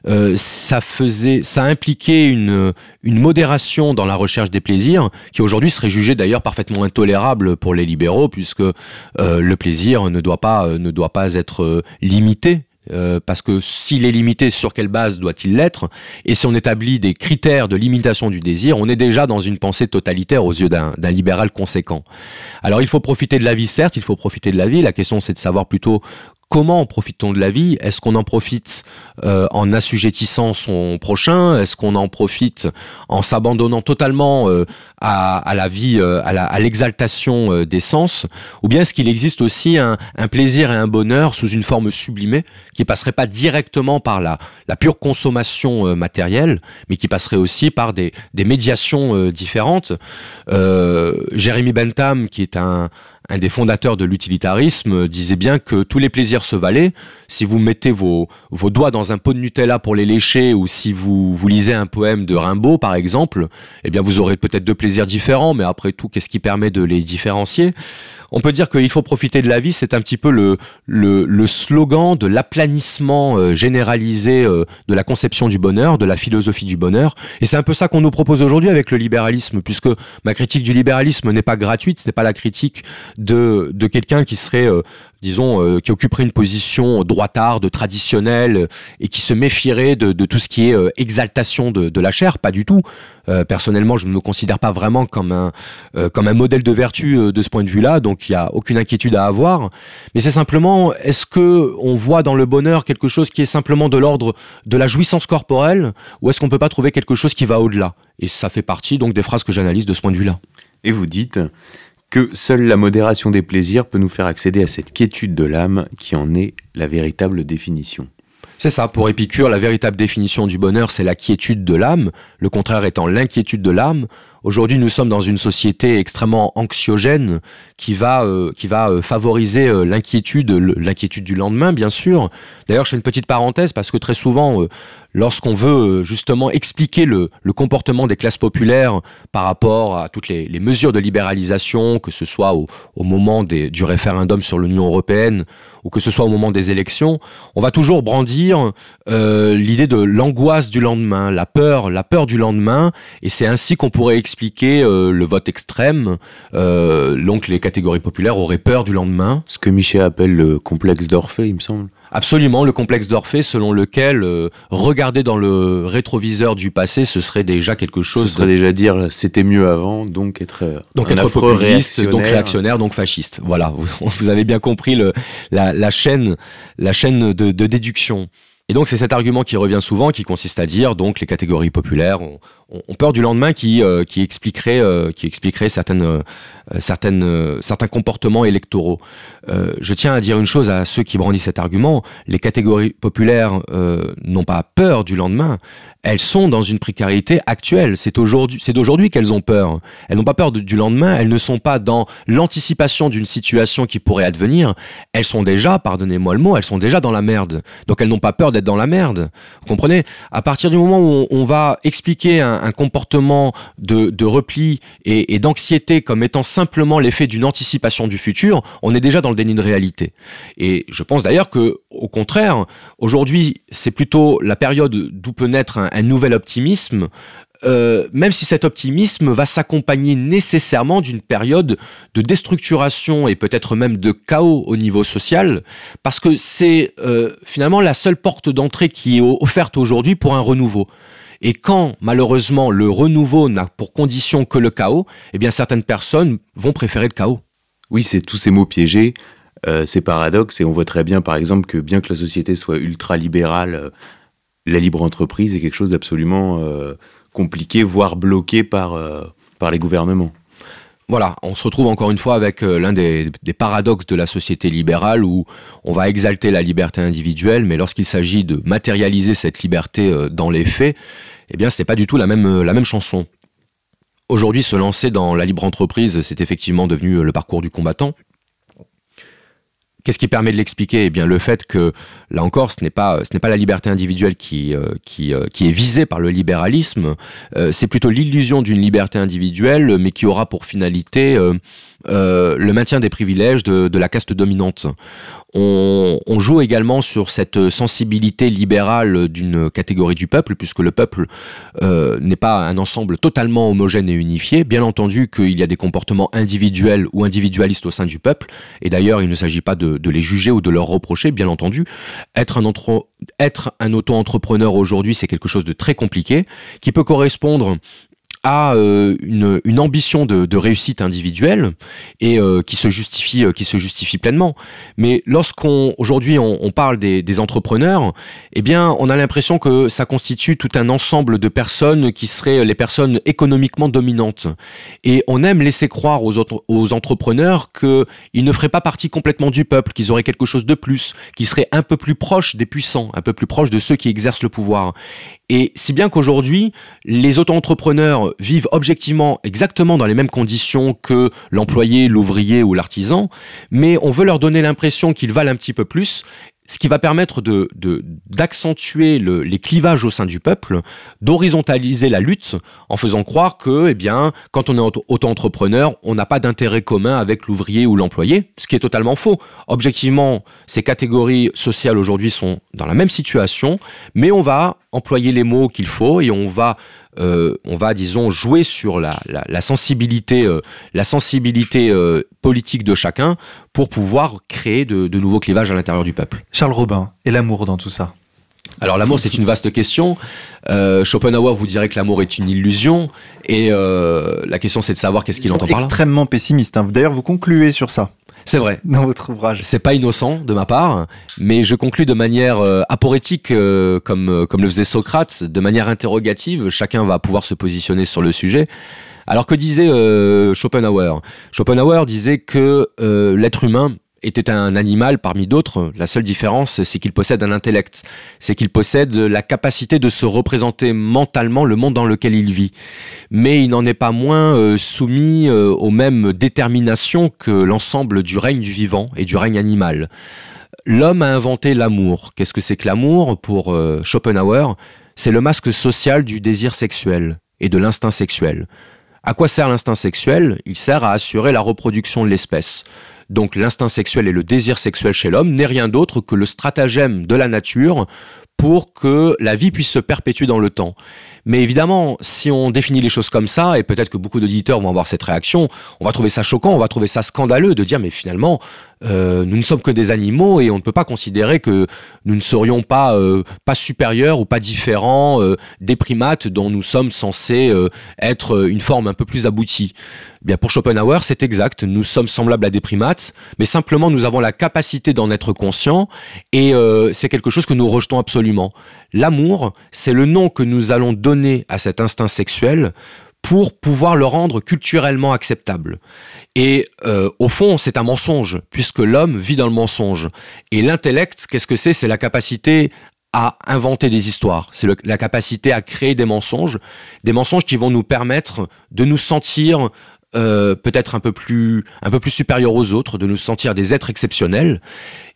euh, ça faisait, ça impliquait une, une modération dans la recherche des plaisirs, qui aujourd'hui serait jugée d'ailleurs parfaitement intolérable pour les libéraux, puisque euh, le plaisir ne doit pas, ne doit pas être limité euh, parce que s'il est limité, sur quelle base doit-il l'être? Et si on établit des critères de limitation du désir, on est déjà dans une pensée totalitaire aux yeux d'un libéral conséquent. Alors il faut profiter de la vie, certes, il faut profiter de la vie. La question c'est de savoir plutôt comment profite-t-on de la vie? Est-ce qu'on en profite euh, en assujettissant son prochain? Est-ce qu'on en profite en s'abandonnant totalement euh, à, la vie, euh, à l'exaltation des sens? Ou bien est-ce qu'il existe aussi un, plaisir et un bonheur sous une forme sublimée qui passerait pas directement par la, la pure consommation matérielle, mais qui passerait aussi par des, des médiations différentes? Jérémy Bentham, qui est un, un des fondateurs de l'utilitarisme, disait bien que tous les plaisirs se valaient. Si vous mettez vos, vos doigts dans un pot de Nutella pour les lécher, ou si vous, vous lisez un poème de Rimbaud, par exemple, eh bien vous aurez peut-être deux plaisirs différents, mais après tout, qu'est-ce qui permet de les différencier? On peut dire qu'il faut profiter de la vie, c'est un petit peu le, le, slogan de l'aplanissement euh, généralisé euh, de la conception du bonheur, de la philosophie du bonheur. Et c'est un peu ça qu'on nous propose aujourd'hui avec le libéralisme, puisque ma critique du libéralisme n'est pas gratuite, ce n'est pas la critique de, de quelqu'un qui serait euh, disons, qui occuperait une position droitarde, traditionnelle, et qui se méfierait de, tout ce qui est exaltation de, la chair, pas du tout. Personnellement, je ne me considère pas vraiment comme un, comme un modèle de vertu de ce point de vue-là, donc il n'y a aucune inquiétude à avoir. Mais c'est simplement, est-ce que on voit dans le bonheur quelque chose qui est simplement de l'ordre de la jouissance corporelle, ou est-ce qu'on peut pas trouver quelque chose qui va au-delà? Et ça fait partie donc des phrases que j'analyse de ce point de vue-là. Et vous dites, que seule la modération des plaisirs peut nous faire accéder à cette quiétude de l'âme qui en est la véritable définition. C'est ça, pour Épicure, la véritable définition du bonheur, c'est la quiétude de l'âme, le contraire étant l'inquiétude de l'âme. Aujourd'hui, nous sommes dans une société extrêmement anxiogène qui va, euh, qui va euh, favoriser euh, l'inquiétude, l'inquiétude du lendemain, bien sûr. D'ailleurs, je fais une petite parenthèse parce que très souvent, lorsqu'on veut euh, justement expliquer le, comportement des classes populaires par rapport à toutes les, mesures de libéralisation, que ce soit au, moment du référendum sur l'Union européenne ou que ce soit au moment des élections, on va toujours brandir euh, l'idée de l'angoisse du lendemain, la peur, la peur du lendemain, et c'est ainsi qu'on pourrait expliquer euh, le vote extrême. donc les catégories populaires auraient peur du lendemain. Ce que Michel appelle le complexe d'Orphée, il me semble. Absolument, le complexe d'Orphée, selon lequel euh, regarder dans le rétroviseur du passé, ce serait déjà quelque chose. Ce serait déjà dire c'était mieux avant, donc être euh, donc être populiste, donc réactionnaire, donc fasciste. Voilà, vous, avez bien compris le, la, chaîne, la chaîne de, de déduction. Et donc c'est cet argument qui revient souvent, qui consiste à dire donc les catégories populaires ont, ont peur du lendemain, qui, euh, qui expliquerait, euh, qui expliquerait certaines, euh, certaines, certains comportements électoraux. je tiens à dire une chose à ceux qui brandissent cet argument les catégories populaires n'ont pas peur du lendemain, elles sont dans une précarité actuelle. C'est aujourd'hui, c'est d'aujourd'hui qu'elles ont peur. Elles n'ont pas peur du lendemain. Elles ne sont pas dans l'anticipation d'une situation qui pourrait advenir. Elles sont déjà, pardonnez-moi le mot, elles sont déjà dans la merde. Donc elles n'ont pas peur d'être dans la merde. Vous comprenez? À partir du moment où on, va expliquer un, comportement de, repli et, d'anxiété comme étant simplement l'effet d'une anticipation du futur, on est déjà dans le déni de réalité. Et je pense d'ailleurs que, au contraire, aujourd'hui, c'est plutôt la période d'où peut naître un, un nouvel optimisme, euh, même si cet optimisme va s'accompagner nécessairement d'une période de déstructuration et peut-être même de chaos au niveau social, parce que c'est euh, finalement la seule porte d'entrée qui est offerte aujourd'hui pour un renouveau. Et quand malheureusement le renouveau n'a pour condition que le chaos, eh bien certaines personnes vont préférer le chaos. Oui, c'est tous ces mots piégés, euh, ces paradoxes, et on voit très bien par exemple que bien que la société soit ultra-libérale, la libre entreprise est quelque chose d'absolument euh, compliqué, voire bloqué par, euh, par les gouvernements. Voilà, on se retrouve encore une fois avec euh, l'un des, paradoxes de la société libérale où on va exalter la liberté individuelle, mais lorsqu'il s'agit de matérialiser cette liberté dans les faits, eh bien, c'est pas du tout la même, la même chanson. Aujourd'hui, se lancer dans la libre entreprise, c'est effectivement devenu le parcours du combattant. Qu'est-ce qui permet de l'expliquer? Eh bien, le fait que, là encore, ce n'est pas, pas la liberté individuelle qui, euh, qui, euh, qui est visée par le libéralisme, euh, c'est plutôt l'illusion d'une liberté individuelle, mais qui aura pour finalité le maintien des privilèges de la caste dominante. On, joue également sur cette sensibilité libérale d'une catégorie du peuple, puisque le peuple euh, n'est pas un ensemble totalement homogène et unifié. Bien entendu qu'il y a des comportements individuels ou individualistes au sein du peuple, et d'ailleurs il ne s'agit pas de, les juger ou de leur reprocher, bien entendu. Être un, être un auto-entrepreneur aujourd'hui, c'est quelque chose de très compliqué, qui peut correspondre a euh, une, ambition de, réussite individuelle et euh, qui se justifie euh, qui se justifie pleinement. Mais lorsqu'on aujourd'hui on, on, parle des, des, entrepreneurs, eh bien on a l'impression que ça constitue tout un ensemble de personnes qui seraient les personnes économiquement dominantes. Et on aime laisser croire aux, autres, aux entrepreneurs qu'ils ne feraient pas partie complètement du peuple, qu'ils auraient quelque chose de plus, qu'ils seraient un peu plus proches des puissants, un peu plus proches de ceux qui exercent le pouvoir. Et si bien qu'aujourd'hui, les auto-entrepreneurs vivent objectivement exactement dans les mêmes conditions que l'employé, l'ouvrier ou l'artisan, mais on veut leur donner l'impression qu'ils valent un petit peu plus ce qui va permettre d'accentuer les clivages au sein du peuple, d'horizontaliser la lutte en faisant croire que, eh bien, quand on est auto-entrepreneur, on n'a pas d'intérêt commun avec l'ouvrier ou l'employé, ce qui est totalement faux. Objectivement, ces catégories sociales aujourd'hui sont dans la même situation, mais on va employer les mots qu'il faut et on va euh, on va, disons, jouer sur la, sensibilité, la sensibilité euh, euh, politique de chacun pour pouvoir créer de, nouveaux clivages à l'intérieur du peuple. Charles Robin, et l'amour dans tout ça alors l'amour c'est une vaste question. Schopenhauer vous dirait que l'amour est une illusion et la question c'est de savoir qu'est-ce qu'il entend par là. Extrêmement pessimiste. Hein. D'ailleurs vous concluez sur ça. C'est vrai. Dans votre ouvrage. C'est pas innocent de ma part, mais je conclus de manière euh, aporétique, euh, comme, euh, comme le faisait Socrate, de manière interrogative. Chacun va pouvoir se positionner sur le sujet. Alors que disait Schopenhauer? Schopenhauer disait que l'être humain était un animal parmi d'autres. La seule différence, c'est qu'il possède un intellect. C'est qu'il possède la capacité de se représenter mentalement le monde dans lequel il vit. Mais il n'en est pas moins euh, soumis euh, aux mêmes déterminations que l'ensemble du règne du vivant et du règne animal. L'homme a inventé l'amour. Qu'est-ce que c'est que l'amour? Pour euh, Schopenhauer, c'est le masque social du désir sexuel et de l'instinct sexuel. À quoi sert l'instinct sexuel? Il sert à assurer la reproduction de l'espèce. Donc l'instinct sexuel et le désir sexuel chez l'homme n'est rien d'autre que le stratagème de la nature pour que la vie puisse se perpétuer dans le temps. Mais évidemment, si on définit les choses comme ça, et peut-être que beaucoup d'auditeurs vont avoir cette réaction, on va trouver ça choquant, on va trouver ça scandaleux de dire mais finalement, euh, nous ne sommes que des animaux et on ne peut pas considérer que nous ne serions pas, euh, pas supérieurs ou pas différents euh, des primates dont nous sommes censés être une forme un peu plus aboutie. Eh bien pour Schopenhauer, c'est exact, nous sommes semblables à des primates, mais simplement nous avons la capacité d'en être conscients et c'est quelque chose que nous rejetons absolument. L'amour, c'est le nom que nous allons donner à cet instinct sexuel pour pouvoir le rendre culturellement acceptable. Et euh, au fond, c'est un mensonge, puisque l'homme vit dans le mensonge. Et l'intellect, qu'est-ce que c'est? C'est la capacité à inventer des histoires, c'est la capacité à créer des mensonges, des mensonges qui vont nous permettre de nous sentir euh, peut-être un peu plus un peu plus supérieurs aux autres, de nous sentir des êtres exceptionnels.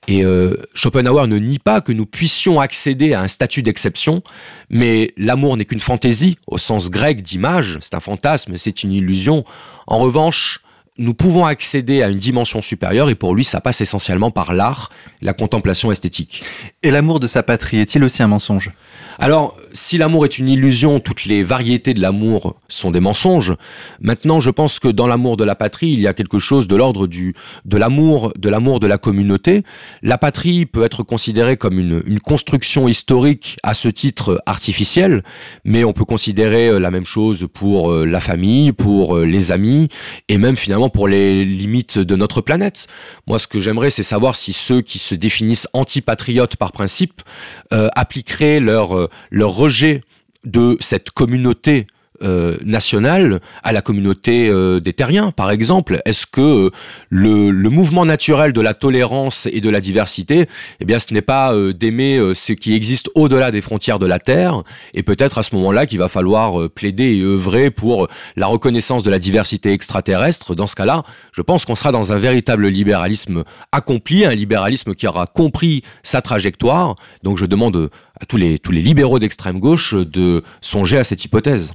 Et euh, Schopenhauer ne nie pas que nous puissions accéder à un statut d'exception, mais l'amour n'est qu'une fantaisie au sens grec d'image, c'est un fantasme, c'est une illusion. En revanche, nous pouvons accéder à une dimension supérieure et pour lui, ça passe essentiellement par l'art, la contemplation esthétique. Et l'amour de sa patrie est-il aussi un mensonge? Alors, si l'amour est une illusion, toutes les variétés de l'amour sont des mensonges. Maintenant, je pense que dans l'amour de la patrie, il y a quelque chose de l'ordre de l'amour, de l'amour de la communauté. La patrie peut être considérée comme une, construction historique à ce titre artificiel, mais on peut considérer euh, la même chose pour euh, la famille, pour euh, les amis et même finalement pour les limites de notre planète. Moi, ce que j'aimerais, c'est savoir si ceux qui se définissent antipatriotes par principe appliqueraient leur, euh, leur rejet de cette communauté euh, nationale à la communauté euh, des terriens, par exemple Est-ce que euh, le, le, mouvement naturel de la tolérance et de la diversité, eh bien, ce n'est pas d'aimer ce qui existe au-delà des frontières de la Terre Et peut-être à ce moment-là qu'il va falloir plaider et œuvrer pour la reconnaissance de la diversité extraterrestre? Dans ce cas-là, je pense qu'on sera dans un véritable libéralisme accompli, un libéralisme qui aura compris sa trajectoire. Donc je demande à tous les, tous les libéraux d'extrême gauche de songer à cette hypothèse.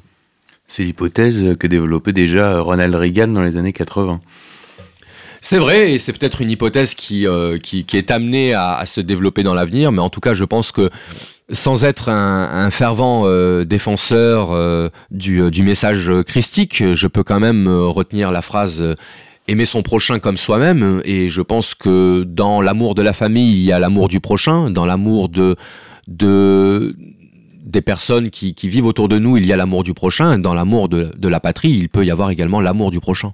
C'est l'hypothèse que développait déjà Ronald Reagan dans les années 80. C'est vrai, et c'est peut-être une hypothèse qui, euh, est amenée à, se développer dans l'avenir, mais en tout cas, je pense que sans être un, fervent euh, défenseur euh, du, message christique, je peux quand même retenir la phrase aimer son prochain comme soi-même, et je pense que dans l'amour de la famille, il y a l'amour du prochain, dans l'amour de des personnes qui, vivent autour de nous, il y a l'amour du prochain. Dans l'amour de, la patrie, il peut y avoir également l'amour du prochain.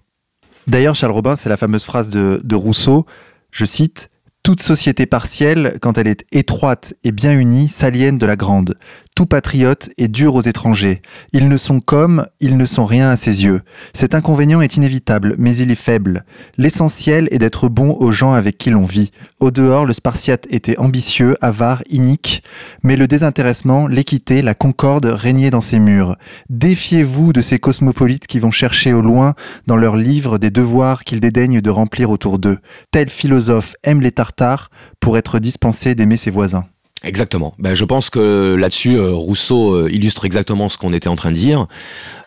D'ailleurs, Charles Robin, c'est la fameuse phrase de, de Rousseau, je cite, toute société partielle, quand elle est étroite et bien unie, s'aliène de la grande. Tout patriote est dur aux étrangers. Ils ne sont comme, ils ne sont rien à ses yeux. Cet inconvénient est inévitable, mais il est faible. L'essentiel est d'être bon aux gens avec qui l'on vit. Au dehors, le Spartiate était ambitieux, avare, inique, mais le désintéressement, l'équité, la concorde régnaient dans ses murs. Défiez-vous de ces cosmopolites qui vont chercher au loin, dans leurs livres, des devoirs qu'ils dédaignent de remplir autour d'eux. Tel philosophe aime les Tartares pour être dispensé d'aimer ses voisins. Exactement. Ben, je pense que là-dessus, euh, Rousseau euh, illustre exactement ce qu'on était en train de dire.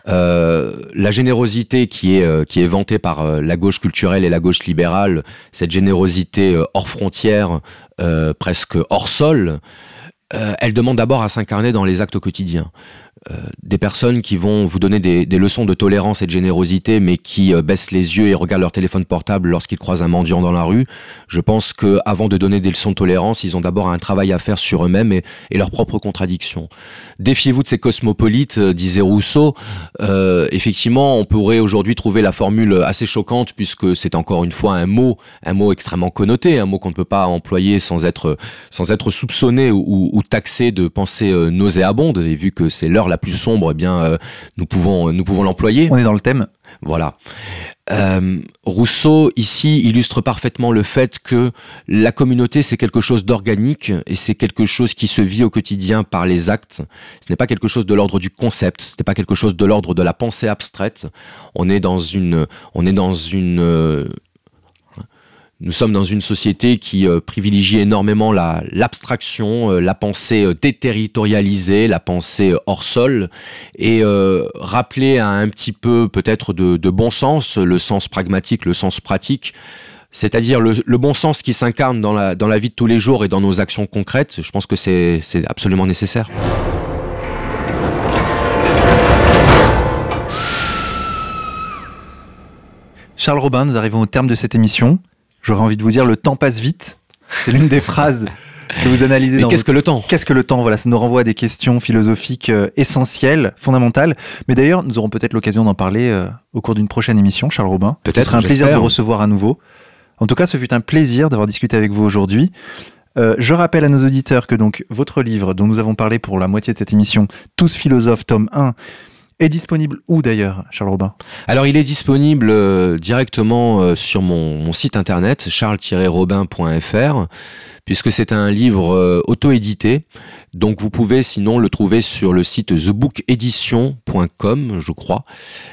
Euh, la générosité qui est qui est vantée par la gauche culturelle et la gauche libérale, cette générosité hors frontières, presque hors sol, elle demande d'abord à s'incarner dans les actes quotidiens. Euh, des personnes qui vont vous donner des, leçons de tolérance et de générosité, mais qui euh, baissent les yeux et regardent leur téléphone portable lorsqu'ils croisent un mendiant dans la rue, je pense que avant de donner des leçons de tolérance, ils ont d'abord un travail à faire sur eux-mêmes et, leurs propres contradictions. Défiez-vous de ces cosmopolites, euh, disait Rousseau. effectivement, on pourrait aujourd'hui trouver la formule assez choquante puisque c'est encore une fois un mot, un mot extrêmement connoté, un mot qu'on ne peut pas employer sans être sans être soupçonné ou, ou taxé de pensée nauséabonde. Et vu que c'est l'heure la plus sombre, eh bien, euh, nous pouvons, nous pouvons l'employer. On est dans le thème. Voilà. Euh, Rousseau ici illustre parfaitement le fait que la communauté c'est quelque chose d'organique et c'est quelque chose qui se vit au quotidien par les actes. Ce n'est pas quelque chose de l'ordre du concept, ce n'est pas quelque chose de l'ordre de la pensée abstraite. On est dans une, on est dans une euh, nous sommes dans une société qui euh, privilégie énormément l'abstraction, euh, la, pensée euh, déterritorialisée, la pensée hors sol, et rappeler un petit peu peut-être de, bon sens, le sens pragmatique, le sens pratique, c'est-à-dire le, bon sens qui s'incarne dans la, dans la vie de tous les jours et dans nos actions concrètes, je pense que c'est absolument nécessaire. Charles Robin, nous arrivons au terme de cette émission. J'aurais envie de vous dire, le temps passe vite. C'est l'une des phrases que vous analysez. Mais qu'est-ce que le temps Qu'est-ce que le temps Voilà, ça nous renvoie à des questions philosophiques euh, essentielles, fondamentales. Mais d'ailleurs, nous aurons peut-être l'occasion d'en parler euh, au cours d'une prochaine émission, Charles Robin. Peut-être. Ce sera un plaisir de recevoir à nouveau. En tout cas, ce fut un plaisir d'avoir discuté avec vous aujourd'hui. Euh, je rappelle à nos auditeurs que donc votre livre, dont nous avons parlé pour la moitié de cette émission, Tous philosophes, tome 1, est disponible où d'ailleurs, Charles Robin? Alors il est disponible euh, directement euh, sur mon, site internet charles-robin.fr puisque c'est un livre euh, auto-édité. Donc vous pouvez sinon le trouver sur le site thebookedition.com, je crois.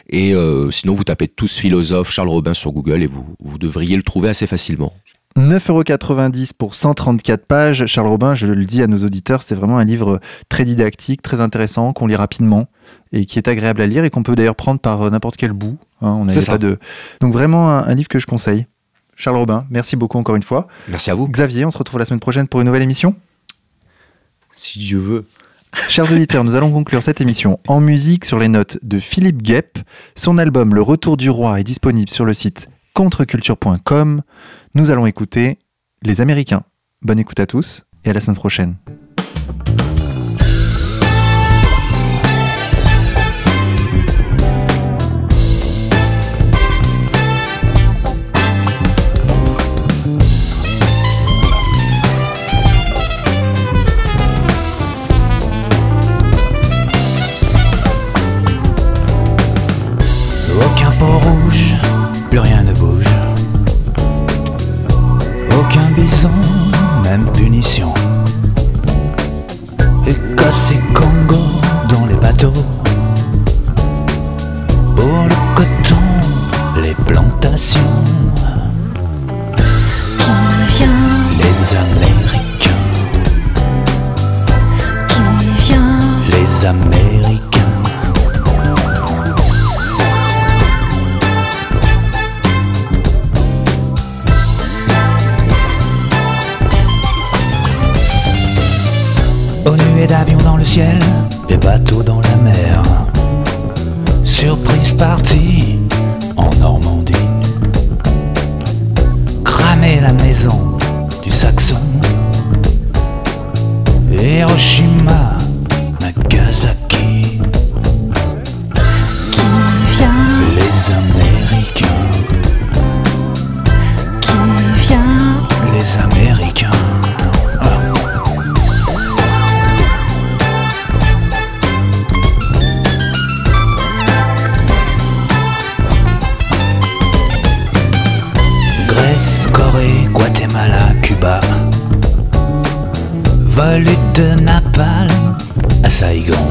Et sinon vous tapez tous philosophes Charles Robin sur Google et vous devriez le trouver assez facilement. 9,90€ pour 134 pages. Charles Robin, je le dis à nos auditeurs, c'est vraiment un livre très didactique, très intéressant, qu'on lit rapidement et qui est agréable à lire et qu'on peut d'ailleurs prendre par euh, n'importe quel bout. Hein, on pas de... Donc vraiment un, livre que je conseille. Charles Robin, merci beaucoup encore une fois. Merci à vous. Xavier, on se retrouve la semaine prochaine pour une nouvelle émission. Si Dieu veut. Chers auditeurs, nous allons conclure cette émission en musique sur les notes de Philippe Guep. Son album Le Retour du Roi est disponible sur le site contreculture.com. Nous allons écouter Les Américains. Bonne écoute à tous et à la semaine prochaine. Relutte de napalm à Saigon.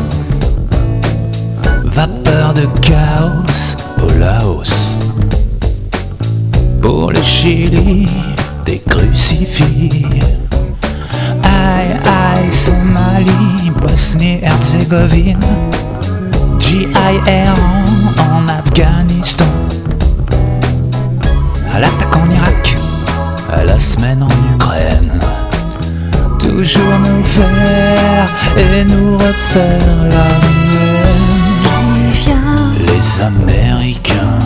Vapeur de chaos au Laos. Pour le Chili, des crucifix. Aïe aïe, Somalie, Bosnie-Herzégovine. GIR en Afghanistan. À l'attaque en Irak, à la semaine en Ukraine. Toujours nous faire et nous refaire la même. Qui vient, Les Américains,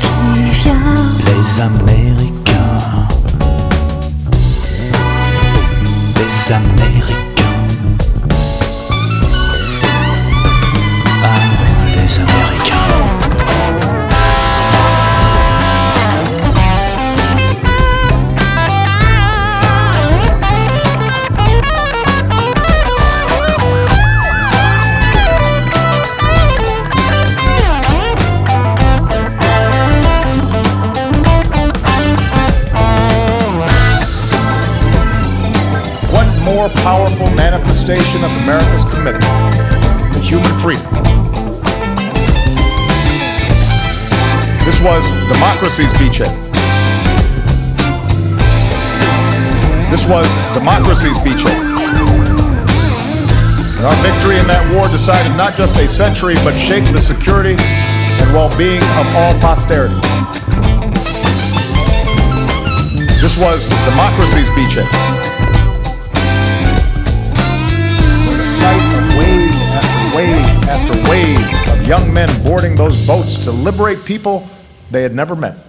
qui vient, les Américains, les Américains. Manifestation of America's commitment to human freedom. This was democracy's beachhead. This was democracy's beachhead. And our victory in that war decided not just a century, but shaped the security and well-being of all posterity. This was democracy's beachhead. Young men boarding those boats to liberate people they had never met.